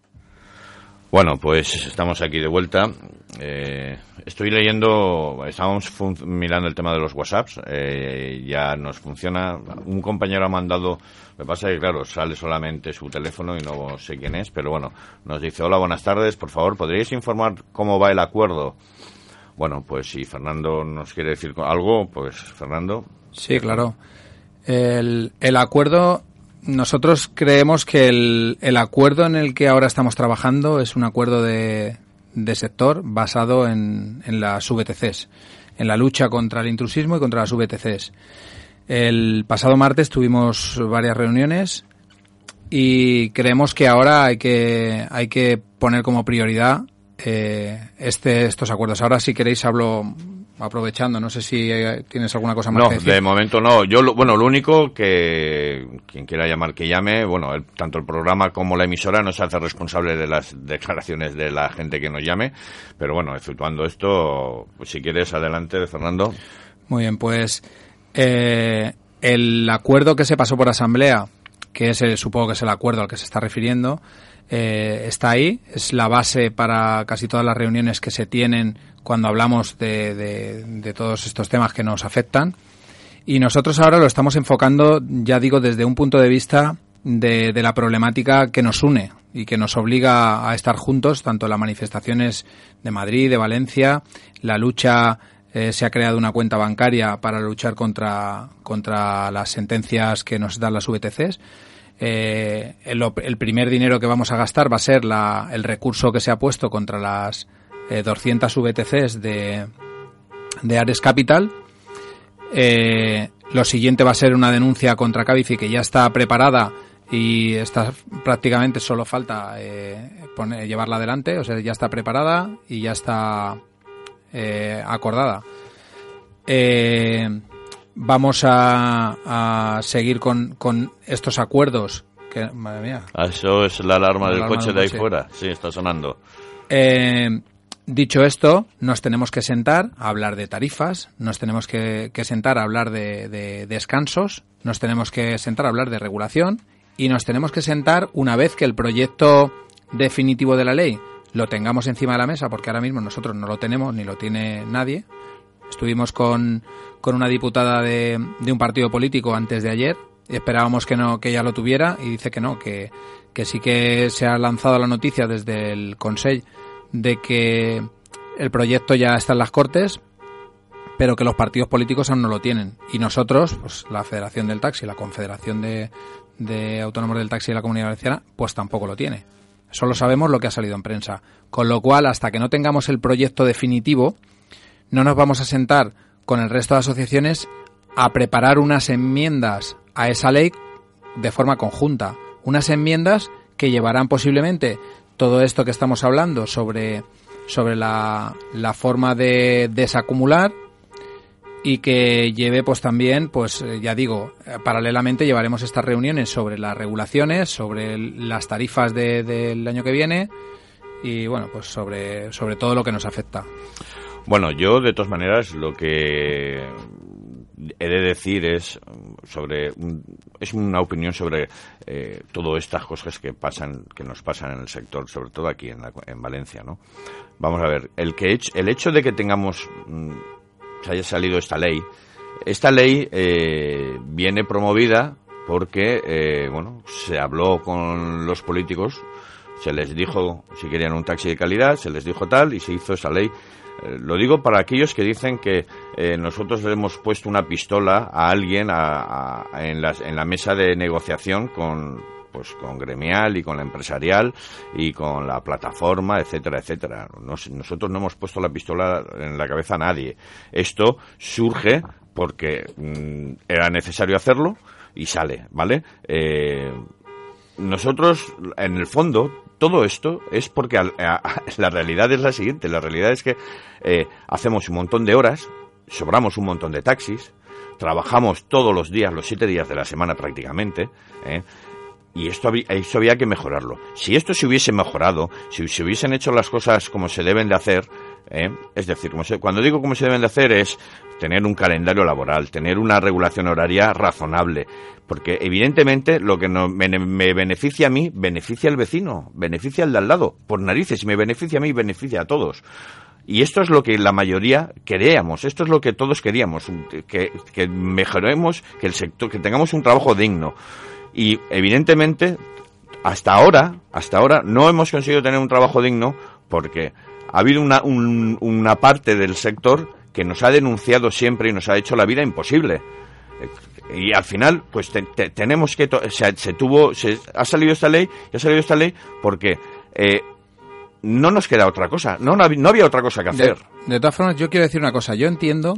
Bueno, pues estamos aquí de vuelta. Eh, estoy leyendo, estábamos mirando el tema de los WhatsApps, eh, ya nos funciona. Un compañero ha mandado, me pasa que claro, sale solamente su teléfono y no sé quién es, pero bueno, nos dice, hola, buenas tardes, por favor, ¿podríais informar cómo va el acuerdo? Bueno, pues si Fernando nos quiere decir algo, pues Fernando. Sí, claro. El, el acuerdo, nosotros creemos que el, el acuerdo en el que ahora estamos trabajando es un acuerdo de, de sector basado en, en las VTCs, en la lucha contra el intrusismo y contra las VTCs. El pasado martes tuvimos varias reuniones y creemos que ahora hay que, hay que poner como prioridad eh, este, estos acuerdos. Ahora, si queréis, hablo aprovechando. No sé si eh, tienes alguna cosa más No, que decir. de momento no. Yo, lo- bueno, lo único que quien quiera llamar que llame, bueno, el- tanto el programa como la emisora no se hace responsable de las declaraciones de la gente que nos llame, pero bueno, efectuando esto, pues si quieres adelante, Fernando. Muy bien, pues eh, el acuerdo que se pasó por asamblea, que es el, supongo que es el acuerdo al que se está refiriendo, eh, está ahí, es la base para casi todas las reuniones que se tienen cuando hablamos de, de- de todos estos temas que nos afectan. Y nosotros ahora lo estamos enfocando, ya digo, desde un punto de vista de, la problemática que nos une y que nos obliga a estar juntos, tanto las manifestaciones de Madrid, de Valencia, la lucha, eh, se ha creado una cuenta bancaria para luchar contra, contra las sentencias que nos dan las VTCs. Eh, el, primer dinero que vamos a gastar va a ser la, el recurso que se ha puesto contra las eh, 200 VTCs de, de Ares Capital. Eh, lo siguiente va a ser una denuncia contra Cabify que ya está preparada y está prácticamente solo falta eh, llevarla adelante, o sea, ya está preparada y ya está acordada. Eh, vamos a, a seguir con, con estos acuerdos que, madre mía, Ah, Eso es la alarma La del alarma coche del de ahí fuera. Sí, está sonando. Eh, dicho esto, nos tenemos que sentar a hablar de tarifas, nos tenemos que, que sentar a hablar de, de descansos, nos tenemos que sentar a hablar de regulación y nos tenemos que sentar una vez que el proyecto definitivo de la ley lo tengamos encima de la mesa, porque ahora mismo nosotros no lo tenemos ni lo tiene nadie. Estuvimos con, con una diputada de, de un partido político antes de ayer. Esperábamos que no que ella lo tuviera y dice que no, que, que sí que se ha lanzado la noticia desde el Consell de que el proyecto ya está en las Cortes, pero que los partidos políticos aún no lo tienen. Y nosotros, pues la Federación del Taxi, la Confederación de, de Autónomos del Taxi de la Comunidad Valenciana, pues tampoco lo tiene. Solo sabemos lo que ha salido en prensa. Con lo cual, hasta que no tengamos el proyecto definitivo, no nos vamos a sentar con el resto de asociaciones a preparar unas enmiendas a esa ley de forma conjunta. Unas enmiendas que llevarán posiblemente todo esto que estamos hablando sobre, sobre la, la forma de desacumular y que lleve pues también pues eh, ya digo eh, paralelamente llevaremos estas reuniones sobre las regulaciones sobre las tarifas de- del año que viene y bueno, pues sobre, sobre todo lo que nos afecta. Bueno, yo de todas maneras lo que he de decir es sobre es una opinión sobre eh, todas estas cosas que pasan que nos pasan en el sector sobre todo aquí en, en Valencia no vamos a ver el que el hecho de que tengamos mm, se haya salido esta ley esta ley eh, viene promovida porque eh, bueno se habló con los políticos se les dijo si querían un taxi de calidad se les dijo tal y se hizo esa ley lo digo para aquellos que dicen que eh, nosotros hemos puesto una pistola a alguien en, la mesa de negociación con, pues con gremial y con la empresarial y con la plataforma, etcétera, etcétera. nosotros no hemos puesto la pistola en la cabeza a nadie. Esto surge porque mm, era necesario hacerlo y sale, ¿vale? Eh, nosotros, en el fondo, todo esto es porque la realidad es la siguiente. La realidad es que eh, hacemos un montón de horas, sobramos un montón de taxis, trabajamos todos los días, los siete días de la semana prácticamente, ¿eh? y esto esto había que mejorarlo. Si esto se hubiese mejorado, si se hubiesen hecho las cosas como se deben de hacer, ¿eh? es decir, como cuando digo cómo se deben de hacer es tener un calendario laboral, tener una regulación horaria razonable, porque evidentemente lo que me, beneficia a mí, beneficia al vecino, beneficia al de al lado, por narices, si me beneficia a mí, beneficia a todos. Y esto es lo que la mayoría queríamos, esto es lo que todos queríamos, que, que mejoremos, que el sector, que tengamos un trabajo digno. Y evidentemente, hasta ahora, hasta ahora no hemos conseguido tener un trabajo digno porque ha habido una, una parte del sector que nos ha denunciado siempre y nos ha hecho la vida imposible. Y al final, pues tenemos que... se, tuvo... Se, ha salido esta ley, ha salido esta ley porque... Eh, no nos queda otra cosa, no, no, había otra cosa que hacer. De, todas formas, yo quiero decir una cosa. Yo entiendo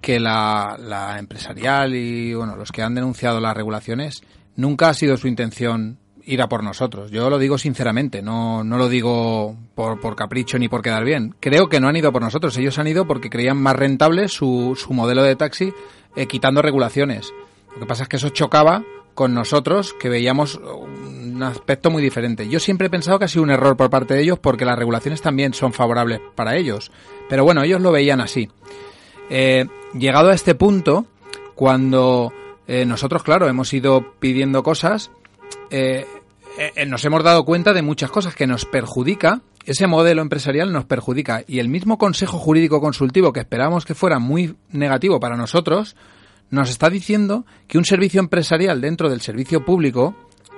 que la, la empresarial y bueno los que han denunciado las regulaciones nunca ha sido su intención ir a por nosotros. Yo lo digo sinceramente, no, no lo digo por, por capricho ni por quedar bien. Creo que no han ido por nosotros, ellos han ido porque creían más rentable su, su modelo de taxi eh, quitando regulaciones. Lo que pasa es que eso chocaba con nosotros, que veíamos un aspecto muy diferente. Yo siempre he pensado que ha sido un error por parte de ellos porque las regulaciones también son favorables para ellos. Pero bueno, ellos lo veían así. Eh, llegado a este punto, cuando eh, nosotros, claro, hemos ido pidiendo cosas, eh, eh, nos hemos dado cuenta de muchas cosas que nos perjudica, ese modelo empresarial nos perjudica y el mismo Consejo Jurídico Consultivo que esperábamos que fuera muy negativo para nosotros, nos está diciendo que un servicio empresarial dentro del servicio público,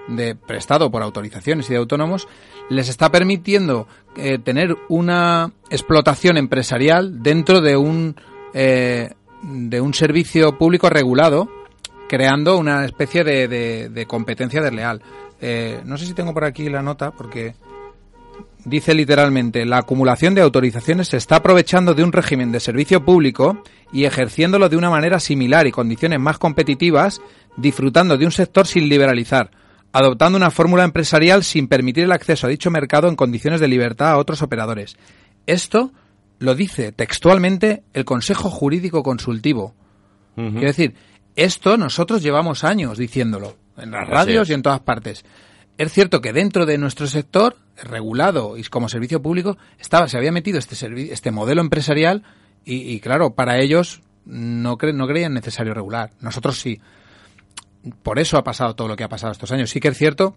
de prestado por autorizaciones y de autónomos, les está permitiendo eh, tener una explotación empresarial dentro de un, de un servicio público regulado creando una especie de, de, competencia desleal. Eh, no sé si tengo por aquí la nota, porque dice literalmente, la acumulación de autorizaciones se está aprovechando de un régimen de servicio público y ejerciéndolo de una manera similar y condiciones más competitivas, disfrutando de un sector sin liberalizar, adoptando una fórmula empresarial sin permitir el acceso a dicho mercado en condiciones de libertad a otros operadores. Esto lo dice textualmente el Consejo Jurídico Consultivo. Quiero decir, esto nosotros llevamos años diciéndolo, en las radios y en todas partes. Es cierto que dentro de nuestro sector, regulado y como servicio público, estaba, se había metido este, este modelo empresarial y, claro, para ellos no, no creían necesario regular. Nosotros sí. Por eso ha pasado todo lo que ha pasado estos años. Sí que es cierto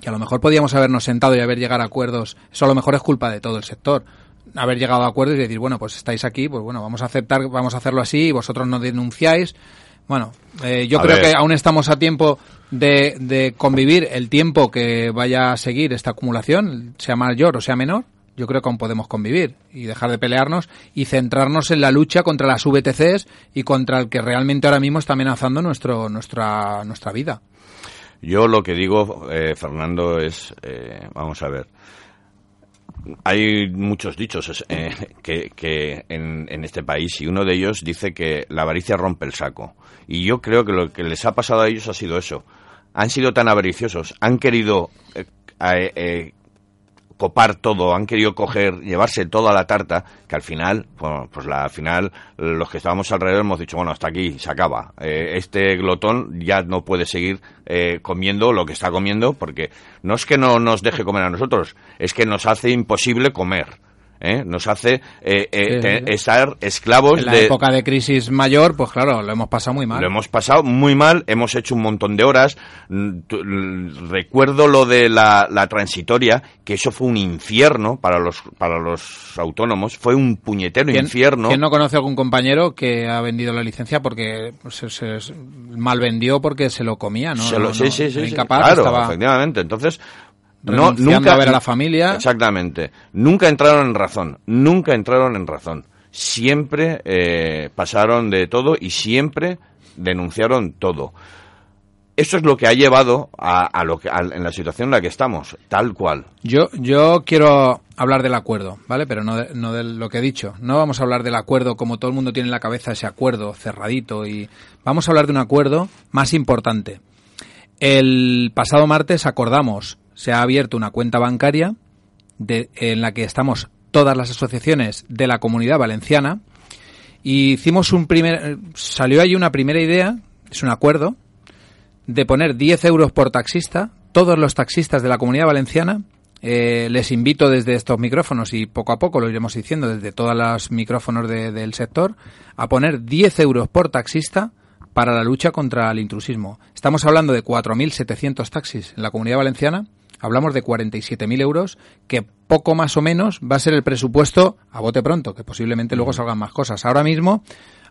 que a lo mejor podíamos habernos sentado y haber llegado a acuerdos. Eso a lo mejor es culpa de todo el sector. Haber llegado a acuerdos y decir, bueno, pues estáis aquí, pues bueno, vamos a aceptar, vamos a hacerlo así, vosotros no denunciáis bueno, eh, yo creo que aún estamos a tiempo de, de, convivir el tiempo que vaya a seguir esta acumulación, sea mayor o sea menor. Yo creo que aún podemos convivir y dejar de pelearnos y centrarnos en la lucha contra las VTCs y contra el que realmente ahora mismo está amenazando nuestro, nuestra, nuestra vida. Yo lo que digo, eh, Fernando, es, eh, vamos a ver, hay muchos dichos eh, que, en, este país y uno de ellos dice que la avaricia rompe el saco. Y yo creo que lo que les ha pasado a ellos ha sido eso. Han sido tan avariciosos, han querido eh, eh, copar todo, han querido coger, llevarse todo a la tarta, que al final, pues la, al final, los que estábamos alrededor hemos dicho, bueno, hasta aquí, se acaba. Eh, este glotón ya no puede seguir eh, comiendo lo que está comiendo, porque no es que no nos deje comer a nosotros, es que nos hace imposible comer. ¿Eh? nos hace eh, eh, estar esclavos en la de época de crisis mayor pues claro lo hemos pasado muy mal. Lo hemos pasado muy mal hemos hecho un montón de horas. Mm, recuerdo lo de la, la transitoria que eso fue un infierno para los para los autónomos. Fue un puñetero ¿Quién, infierno. quién no conoce a algún compañero que ha vendido la licencia porque se, se- mal vendió porque se lo comía no, Se No, lo- no, sí, sí, sí, era sí, incapaz claro, estaba efectivamente. Entonces, no, nunca a ver a la familia. Exactamente. Nunca entraron en razón. Nunca entraron en razón. Siempre eh, pasaron de todo y siempre denunciaron todo. Eso es lo que ha llevado a, a lo que, a- en la situación en la que estamos, tal cual. Yo, yo quiero hablar del acuerdo, ¿vale? Pero no de, no de lo que he dicho. No vamos a hablar del acuerdo como todo el mundo tiene en la cabeza ese acuerdo cerradito y vamos a hablar de un acuerdo más importante. El pasado martes acordamos, se ha abierto una cuenta bancaria en la que estamos todas las asociaciones de la comunidad valenciana. Y hicimos un primer, salió ahí una primera idea, es un acuerdo, de poner 10 euros por taxista, todos los taxistas de la comunidad valenciana, eh, les invito desde estos micrófonos y poco a poco lo iremos diciendo desde todos los micrófonos de- del sector, a poner 10 euros por taxista para la lucha contra el intrusismo. Estamos hablando de 4.700 taxis en la comunidad valenciana, hablamos de 47.000 euros, que poco más o menos va a ser el presupuesto a bote pronto, que posiblemente luego salgan más cosas. Ahora mismo,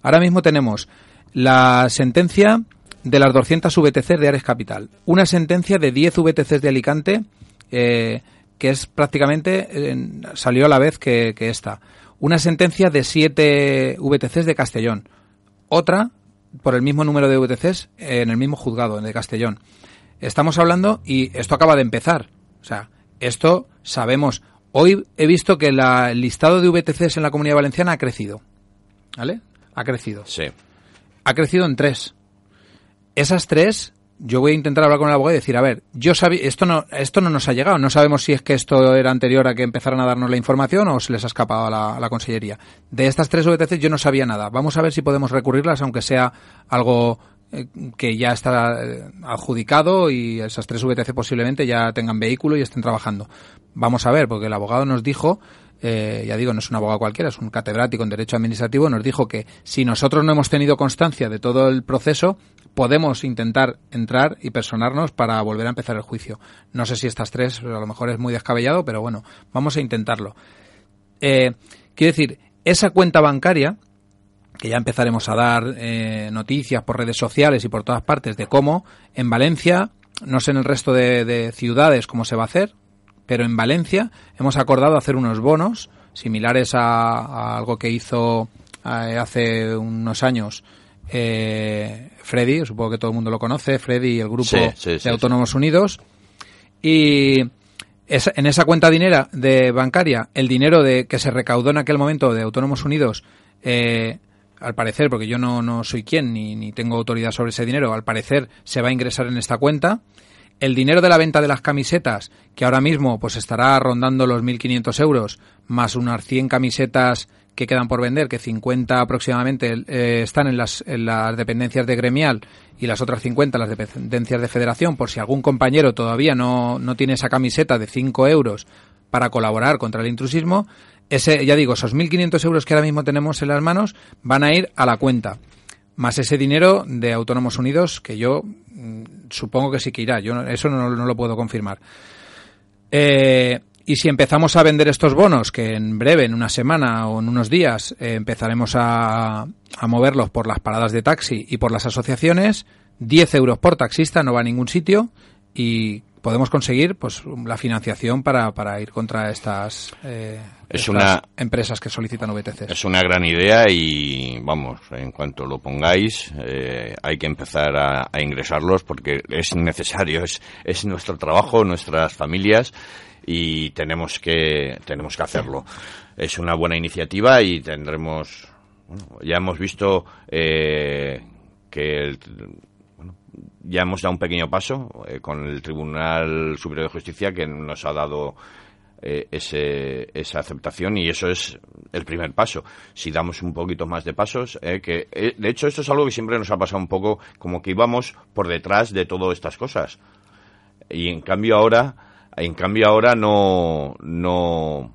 ahora mismo tenemos la sentencia de las 200 VTCs de Ares Capital, una sentencia de 10 VTCs de Alicante, eh, que es prácticamente, eh, salió a la vez que, que esta, una sentencia de 7 VTCs de Castellón, otra por el mismo número de VTCs en el mismo juzgado, de Castellón. Estamos hablando, y esto acaba de empezar, o sea, esto sabemos. Hoy he visto que la- el listado de VTCs en la comunidad valenciana ha crecido. ¿Vale? Ha crecido. Sí. Ha crecido en tres. Esas tres, yo voy a intentar hablar con el abogado y decir, a ver, yo sabía, esto no, esto no nos ha llegado, no sabemos si es que esto era anterior a que empezaran a darnos la información o se les ha escapado a la, a la consellería. De estas tres VTC yo no sabía nada. Vamos a ver si podemos recurrirlas, aunque sea algo eh, que ya está eh, adjudicado y esas tres VTC posiblemente ya tengan vehículo y estén trabajando. Vamos a ver, porque el abogado nos dijo eh, ya digo, no es un abogado cualquiera, es un catedrático en Derecho Administrativo, nos dijo que si nosotros no hemos tenido constancia de todo el proceso, podemos intentar entrar y personarnos para volver a empezar el juicio. No sé si estas tres, a lo mejor es muy descabellado, pero bueno, vamos a intentarlo. Eh, quiero decir, esa cuenta bancaria, que ya empezaremos a dar eh, noticias por redes sociales y por todas partes de cómo en Valencia, no sé en el resto de, de ciudades cómo se va a hacer, pero en Valencia hemos acordado hacer unos bonos similares a, a algo que hizo eh, hace unos años eh, Freddy, supongo que todo el mundo lo conoce, Freddy y el grupo Sí, sí, de sí, Autónomos Unidos. Y esa- en esa cuenta dinera de bancaria, el dinero de que se recaudó en aquel momento de Autónomos Unidos, eh, al parecer, porque yo no, no soy quien ni, ni tengo autoridad sobre ese dinero, al parecer se va a ingresar en esta cuenta. El dinero de la venta de las camisetas, que ahora mismo pues estará rondando los 1.500 euros, más unas 100 camisetas que quedan por vender, que 50 aproximadamente eh, están en las, en las dependencias de gremial y las otras 50 en las dependencias de federación, por si algún compañero todavía no, no tiene esa camiseta de 5 euros para colaborar contra el intrusismo, ese, ya digo, esos 1.500 euros que ahora mismo tenemos en las manos van a ir a la cuenta más ese dinero de Autónomos Unidos, que yo mm, supongo que sí que irá. Yo eso no, no lo puedo confirmar. Eh, y si empezamos a vender estos bonos, que en breve, en una semana o en unos días, eh, empezaremos a moverlos por las paradas de taxi y por las asociaciones, 10 euros por taxista, no va a ningún sitio y podemos conseguir pues la financiación para, para ir contra estas, eh, Es estas una- empresas que solicitan VTCs. Es una gran idea y vamos, en cuanto lo pongáis, eh, hay que empezar a, a ingresarlos porque es necesario, es, es nuestro trabajo, nuestras familias y tenemos que, tenemos que hacerlo. Es una buena iniciativa y tendremos, bueno, ya hemos visto eh, que el- bueno, ya hemos dado un pequeño paso eh, con el Tribunal Superior de Justicia que nos ha dado eh, ese, esa aceptación y eso es el primer paso. Si damos un poquito más de pasos, eh, que eh, de hecho esto es algo que siempre nos ha pasado un poco como que íbamos por detrás de todas estas cosas y en cambio ahora, en cambio ahora no, no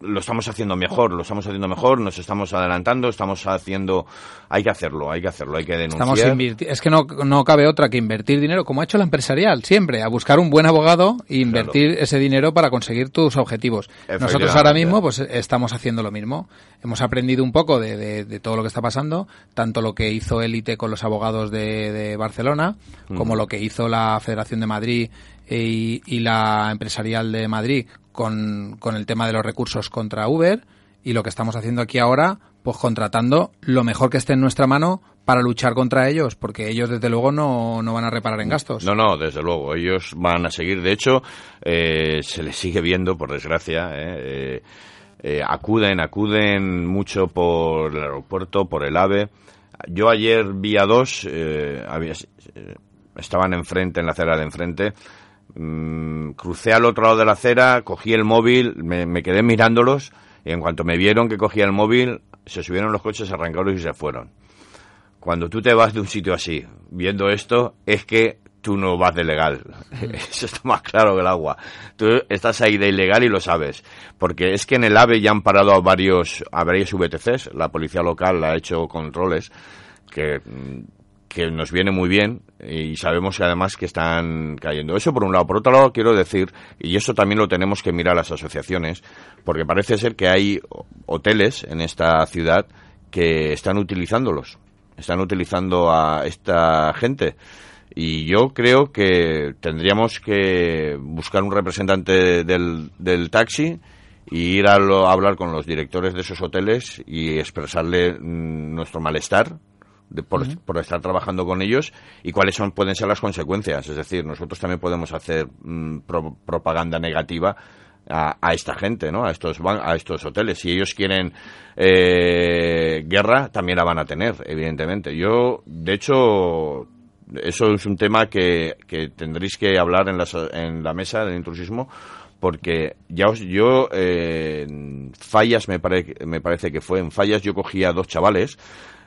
lo estamos haciendo mejor, lo estamos haciendo mejor, nos estamos adelantando, estamos haciendo, hay que hacerlo, hay que hacerlo, hay que denunciar. Estamos es que no, no cabe otra que invertir dinero, como ha hecho la empresarial, siempre, a buscar un buen abogado e invertir ese dinero para conseguir tus objetivos. Nosotros ahora mismo, pues estamos haciendo lo mismo. Hemos aprendido un poco de, de, todo lo que está pasando, tanto lo que hizo Élite con los abogados de, de Barcelona, como lo que hizo la Federación de Madrid y, y, la empresarial de Madrid con, con el tema de los recursos contra Uber y lo que estamos haciendo aquí ahora, pues contratando lo mejor que esté en nuestra mano para luchar contra ellos, porque ellos desde luego no, no van a reparar en gastos. No, no, desde luego, ellos van a seguir. De hecho, eh, se les sigue viendo, por desgracia, eh, eh, acuden, acuden mucho por el aeropuerto, por el AVE. Yo ayer vi a dos, había, estaban enfrente, en la acera de enfrente, Mm, crucé al otro lado de la acera, cogí el móvil, me, quedé mirándolos y en cuanto me vieron que cogía el móvil, se subieron los coches, arrancaron y se fueron. Cuando tú te vas de un sitio así, viendo esto, es que tú no vas de legal. (laughs) Eso está más claro que el agua. Tú estás ahí de ilegal y lo sabes. Porque es que en el AVE ya han parado a varios, a varios VTCs. La policía local ha hecho controles que mm, que nos viene muy bien y sabemos además que están cayendo. Eso por un lado. Por otro lado, quiero decir, y eso también lo tenemos que mirar las asociaciones, porque parece ser que hay hoteles en esta ciudad que están utilizándolos, están utilizando a esta gente. Y yo creo que tendríamos que buscar un representante del, taxi y ir a, a hablar con los directores de esos hoteles y expresarle mm, nuestro malestar por, estar trabajando con ellos y cuáles son pueden ser las consecuencias. Es decir, nosotros también podemos hacer mm, propaganda negativa a, esta gente, ¿no? A estos a estos hoteles. Si ellos quieren eh, guerra, también la van a tener, evidentemente. Yo, de hecho, eso es un tema que, que tendréis que hablar en, en la mesa del intrusismo porque ya os, yo eh, en fallas me, me parece que fue en fallas yo cogía a dos chavales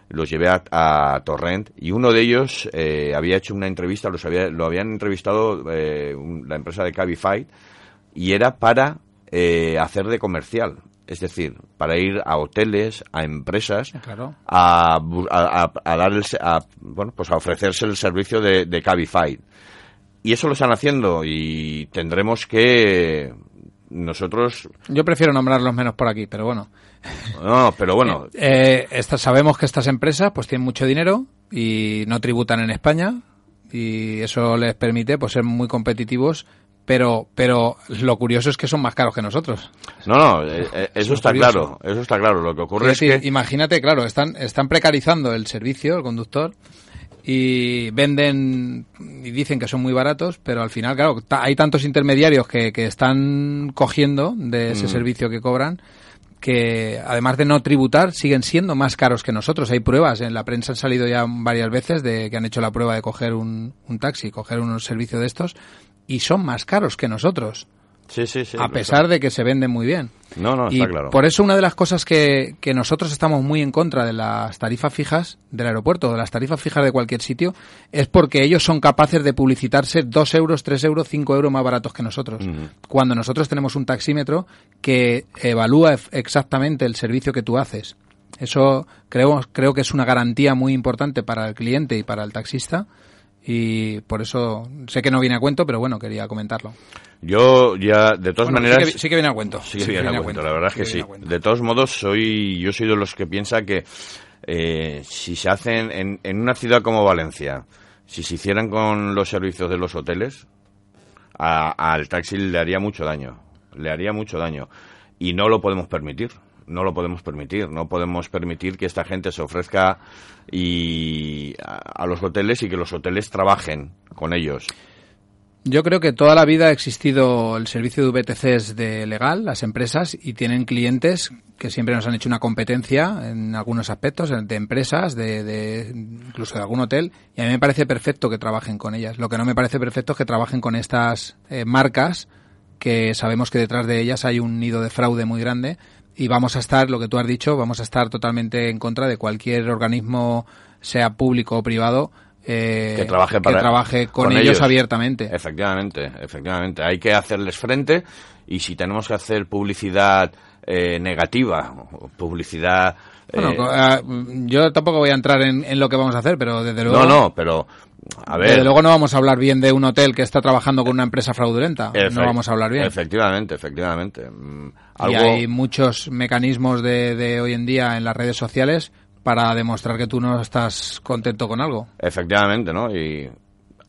los llevé a, Torrent y uno de ellos eh, había hecho una entrevista, los había, lo habían entrevistado eh, la empresa de Cabify y era para eh, hacer de comercial. Es decir, para ir a hoteles, a empresas, a, a, dar bueno, pues a ofrecerse el servicio de, de Cabify. Y eso lo están haciendo y tendremos que nosotros... Yo prefiero nombrarlos menos por aquí, pero bueno. No, pero bueno. Eh, eh sabemos que estas empresas pues tienen mucho dinero y no tributan en España y eso les permite pues ser muy competitivos pero pero lo curioso es que son más caros que nosotros. No, no, eh, eh, eso está claro, eso está claro. Lo que ocurre es, que imagínate, claro, están están precarizando el servicio, el conductor y venden y dicen que son muy baratos, pero al final, claro, hay tantos intermediarios que, que están cogiendo de ese mm. servicio que cobran que además de no tributar siguen siendo más caros que nosotros. Hay pruebas, en la prensa han salido ya varias veces de que han hecho la prueba de coger un, un taxi, coger un servicio de estos y son más caros que nosotros. Sí, sí, sí. A pesar de que se venden muy bien. No, no, está claro. Por eso una de las cosas que, que nosotros estamos muy en contra de las tarifas fijas del aeropuerto, de las tarifas fijas de cualquier sitio, es porque ellos son capaces de publicitarse dos euros, tres euros, cinco euros más baratos que nosotros. Cuando nosotros tenemos un taxímetro que evalúa exactamente el servicio que tú haces. Eso creo, creo que es una garantía muy importante para el cliente y para el taxista y por eso sé que no viene a cuento, pero bueno, quería comentarlo. Yo ya, de todas maneras... Sí que, viene a cuento. Sí que viene, a, cuento, la verdad es que sí. De todos modos, soy yo soy de los que piensa que eh, si se hacen en, en una ciudad como Valencia, si se hicieran con los servicios de los hoteles, al taxi le haría mucho daño. Le haría mucho daño. Y no lo podemos permitir no lo podemos permitir. No podemos permitir que esta gente se ofrezca y a, los hoteles y que los hoteles trabajen con ellos. Yo creo que toda la vida ha existido el servicio de VTCs de legal, las empresas, y tienen clientes que siempre nos han hecho una competencia en algunos aspectos, de empresas, de, incluso de algún hotel, y a mí me parece perfecto que trabajen con ellas. Lo que no me parece perfecto es que trabajen con estas eh, marcas que sabemos que detrás de ellas hay un nido de fraude muy grande y vamos a estar, lo que tú has dicho, vamos a estar totalmente en contra de cualquier organismo, sea público o privado, eh, que trabaje, para, trabaje con, ellos, abiertamente. Efectivamente, efectivamente. Hay que hacerles frente y si tenemos que hacer publicidad eh, negativa, publicidad... Bueno, eh, yo tampoco voy a entrar en, en, lo que vamos a hacer, pero desde luego... No, no, pero... A ver. Desde luego no vamos a hablar bien de un hotel que está trabajando con una empresa fraudulenta. no vamos a hablar bien. Efectivamente, efectivamente. Y hay muchos mecanismos de, de hoy en día en las redes sociales para demostrar que tú no estás contento con algo. Efectivamente, ¿no? Y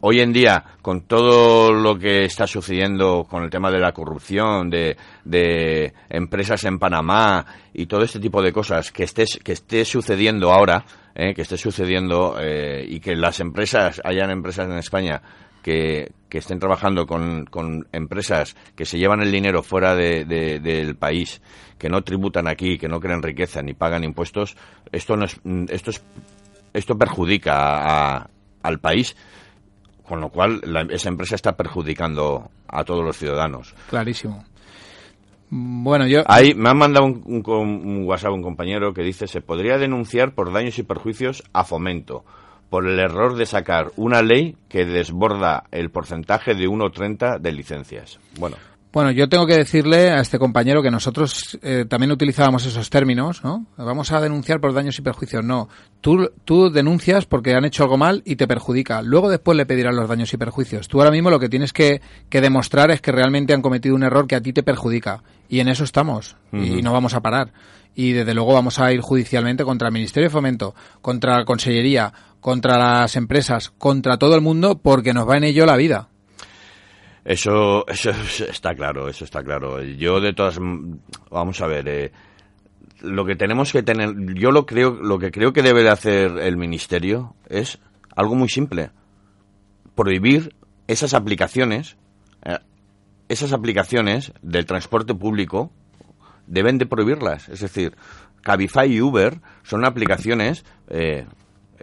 hoy en día, con todo lo que está sucediendo con el tema de la corrupción, de, de empresas en Panamá y todo este tipo de cosas que esté, que esté sucediendo ahora, eh, que esté sucediendo eh, y que las empresas, hayan empresas en España que, que estén trabajando con, con, empresas que se llevan el dinero fuera de, del país, que no tributan aquí, que no crean riqueza ni pagan impuestos, esto no es, esto es, esto perjudica al país, con lo cual esa empresa está perjudicando a todos los ciudadanos. Clarísimo. Bueno, yo. Ahí me han mandado un, un, un WhatsApp un compañero que dice: se podría denunciar por daños y perjuicios a fomento por el error de sacar una ley que desborda el porcentaje de 1,30 de licencias. Bueno. Bueno, yo tengo que decirle a este compañero que nosotros eh, también utilizábamos esos términos, ¿no? Vamos a denunciar por daños y perjuicios. No, tú, tú denuncias porque han hecho algo mal y te perjudica. Luego después le pedirán los daños y perjuicios. Tú ahora mismo lo que tienes que, que demostrar es que realmente han cometido un error que a ti te perjudica. Y en eso estamos. Y no vamos a parar. Y desde luego vamos a ir judicialmente contra el Ministerio de Fomento, contra la Consellería, contra las empresas, contra todo el mundo, porque nos va en ello la vida. Eso, eso (laughs) está claro, eso está claro. Yo de todas, vamos a ver, eh, lo que tenemos que tener, yo lo creo, lo que creo que debe de hacer el ministerio es algo muy simple, prohibir esas aplicaciones, eh, esas aplicaciones del transporte público deben de prohibirlas, es decir, Cabify y Uber son aplicaciones eh,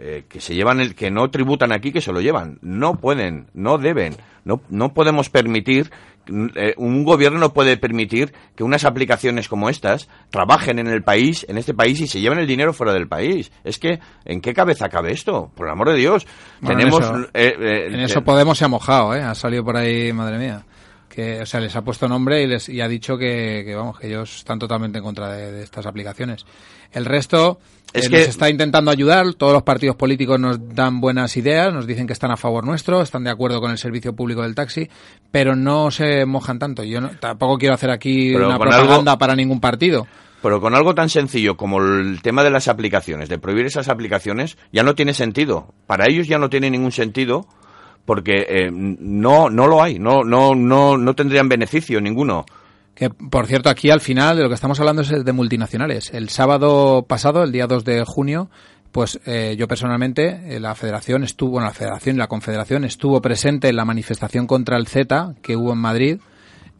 eh, que se llevan el que no tributan aquí que se lo llevan. No pueden no deben. No no podemos permitir eh, un gobierno no puede permitir que unas aplicaciones como estas trabajen en el país en este país y se lleven el dinero fuera del país. Es que en qué cabeza cabe esto por el amor de Dios. Tenemos en eso, Podemos se ha mojado eh ha salido por ahí madre mía que o sea les ha puesto nombre y les y ha dicho que, vamos que ellos están totalmente en contra de estas aplicaciones el resto es eh, que nos está intentando ayudar, todos los partidos políticos nos dan buenas ideas, nos dicen que están a favor nuestro, están de acuerdo con el servicio público del taxi, pero no se mojan tanto. Yo tampoco quiero hacer aquí una propaganda para ningún partido. Pero con algo tan sencillo como el tema de las aplicaciones, de prohibir esas aplicaciones, ya no tiene sentido. Para ellos ya no tiene ningún sentido porque eh, no no lo hay, no no no no tendrían beneficio ninguno. Que, por cierto, aquí al final de lo que estamos hablando es de multinacionales. El sábado pasado, el día 2 de junio, pues eh, yo personalmente, eh, la federación estuvo, bueno, la federación y la confederación estuvo presente en la manifestación contra el Z que hubo en Madrid,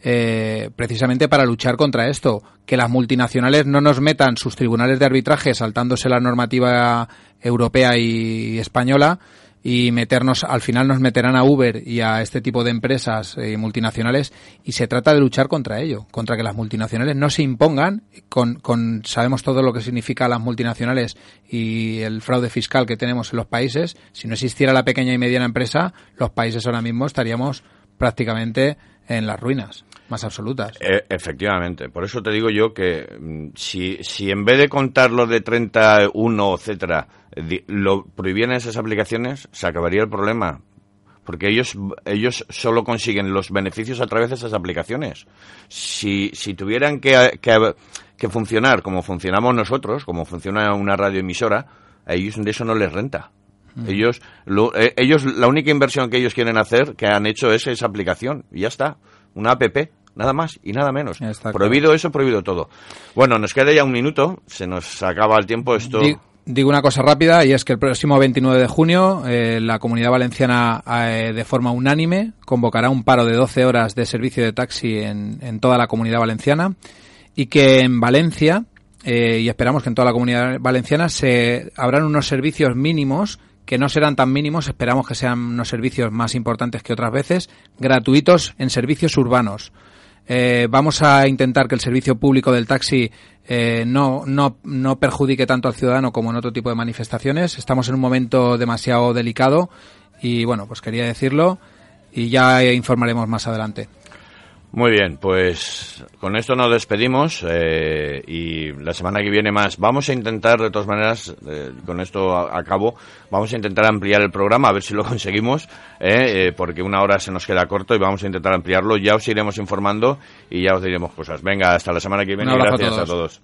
eh, precisamente para luchar contra esto, que las multinacionales no nos metan sus tribunales de arbitraje saltándose la normativa europea y española, y meternos, al final nos meterán a Uber y a este tipo de empresas eh, multinacionales y se trata de luchar contra ello, contra que las multinacionales no se impongan con, con, sabemos todo lo que significa las multinacionales y el fraude fiscal que tenemos en los países. Si no existiera la pequeña y mediana empresa, los países ahora mismo estaríamos prácticamente en las ruinas más absolutas. E, efectivamente. Por eso te digo yo que mm, si, si en vez de contar lo de 31, etcétera, lo prohibieran esas aplicaciones, se acabaría el problema. Porque ellos, ellos solo consiguen los beneficios a través de esas aplicaciones. Si, si tuvieran que, que, funcionar como funcionamos nosotros, como funciona una radioemisora, a ellos de eso no les renta. Mm. Ellos, eh, ellos, la única inversión que ellos quieren hacer, que han hecho es esa aplicación. Y ya está. Una app nada más y nada menos. prohibido eso, prohibido todo. Bueno, nos queda ya un minuto, se nos acaba el tiempo esto. Digo una cosa rápida y es que el próximo 29 de junio eh, la Comunidad Valenciana eh, de forma unánime convocará un paro de 12 horas de servicio de taxi en, en toda la Comunidad Valenciana y que en Valencia eh, y esperamos que en toda la Comunidad Valenciana se habrán unos servicios mínimos que no serán tan mínimos, esperamos que sean unos servicios más importantes que otras veces, gratuitos en servicios urbanos. Eh, vamos a intentar que el servicio público del taxi eh, no, no, no perjudique tanto al ciudadano como en otro tipo de manifestaciones. Estamos en un momento demasiado delicado y bueno, pues quería decirlo y ya informaremos más adelante. Muy bien, pues con esto nos despedimos eh, y la semana que viene más. Vamos a intentar, de todas maneras, eh, con esto a, cabo, vamos a intentar ampliar el programa, a ver si lo (laughs) conseguimos, eh, porque una hora se nos queda corto y vamos a intentar ampliarlo. Ya os iremos informando y ya os diremos cosas. Venga, hasta la semana que viene y gracias a todos.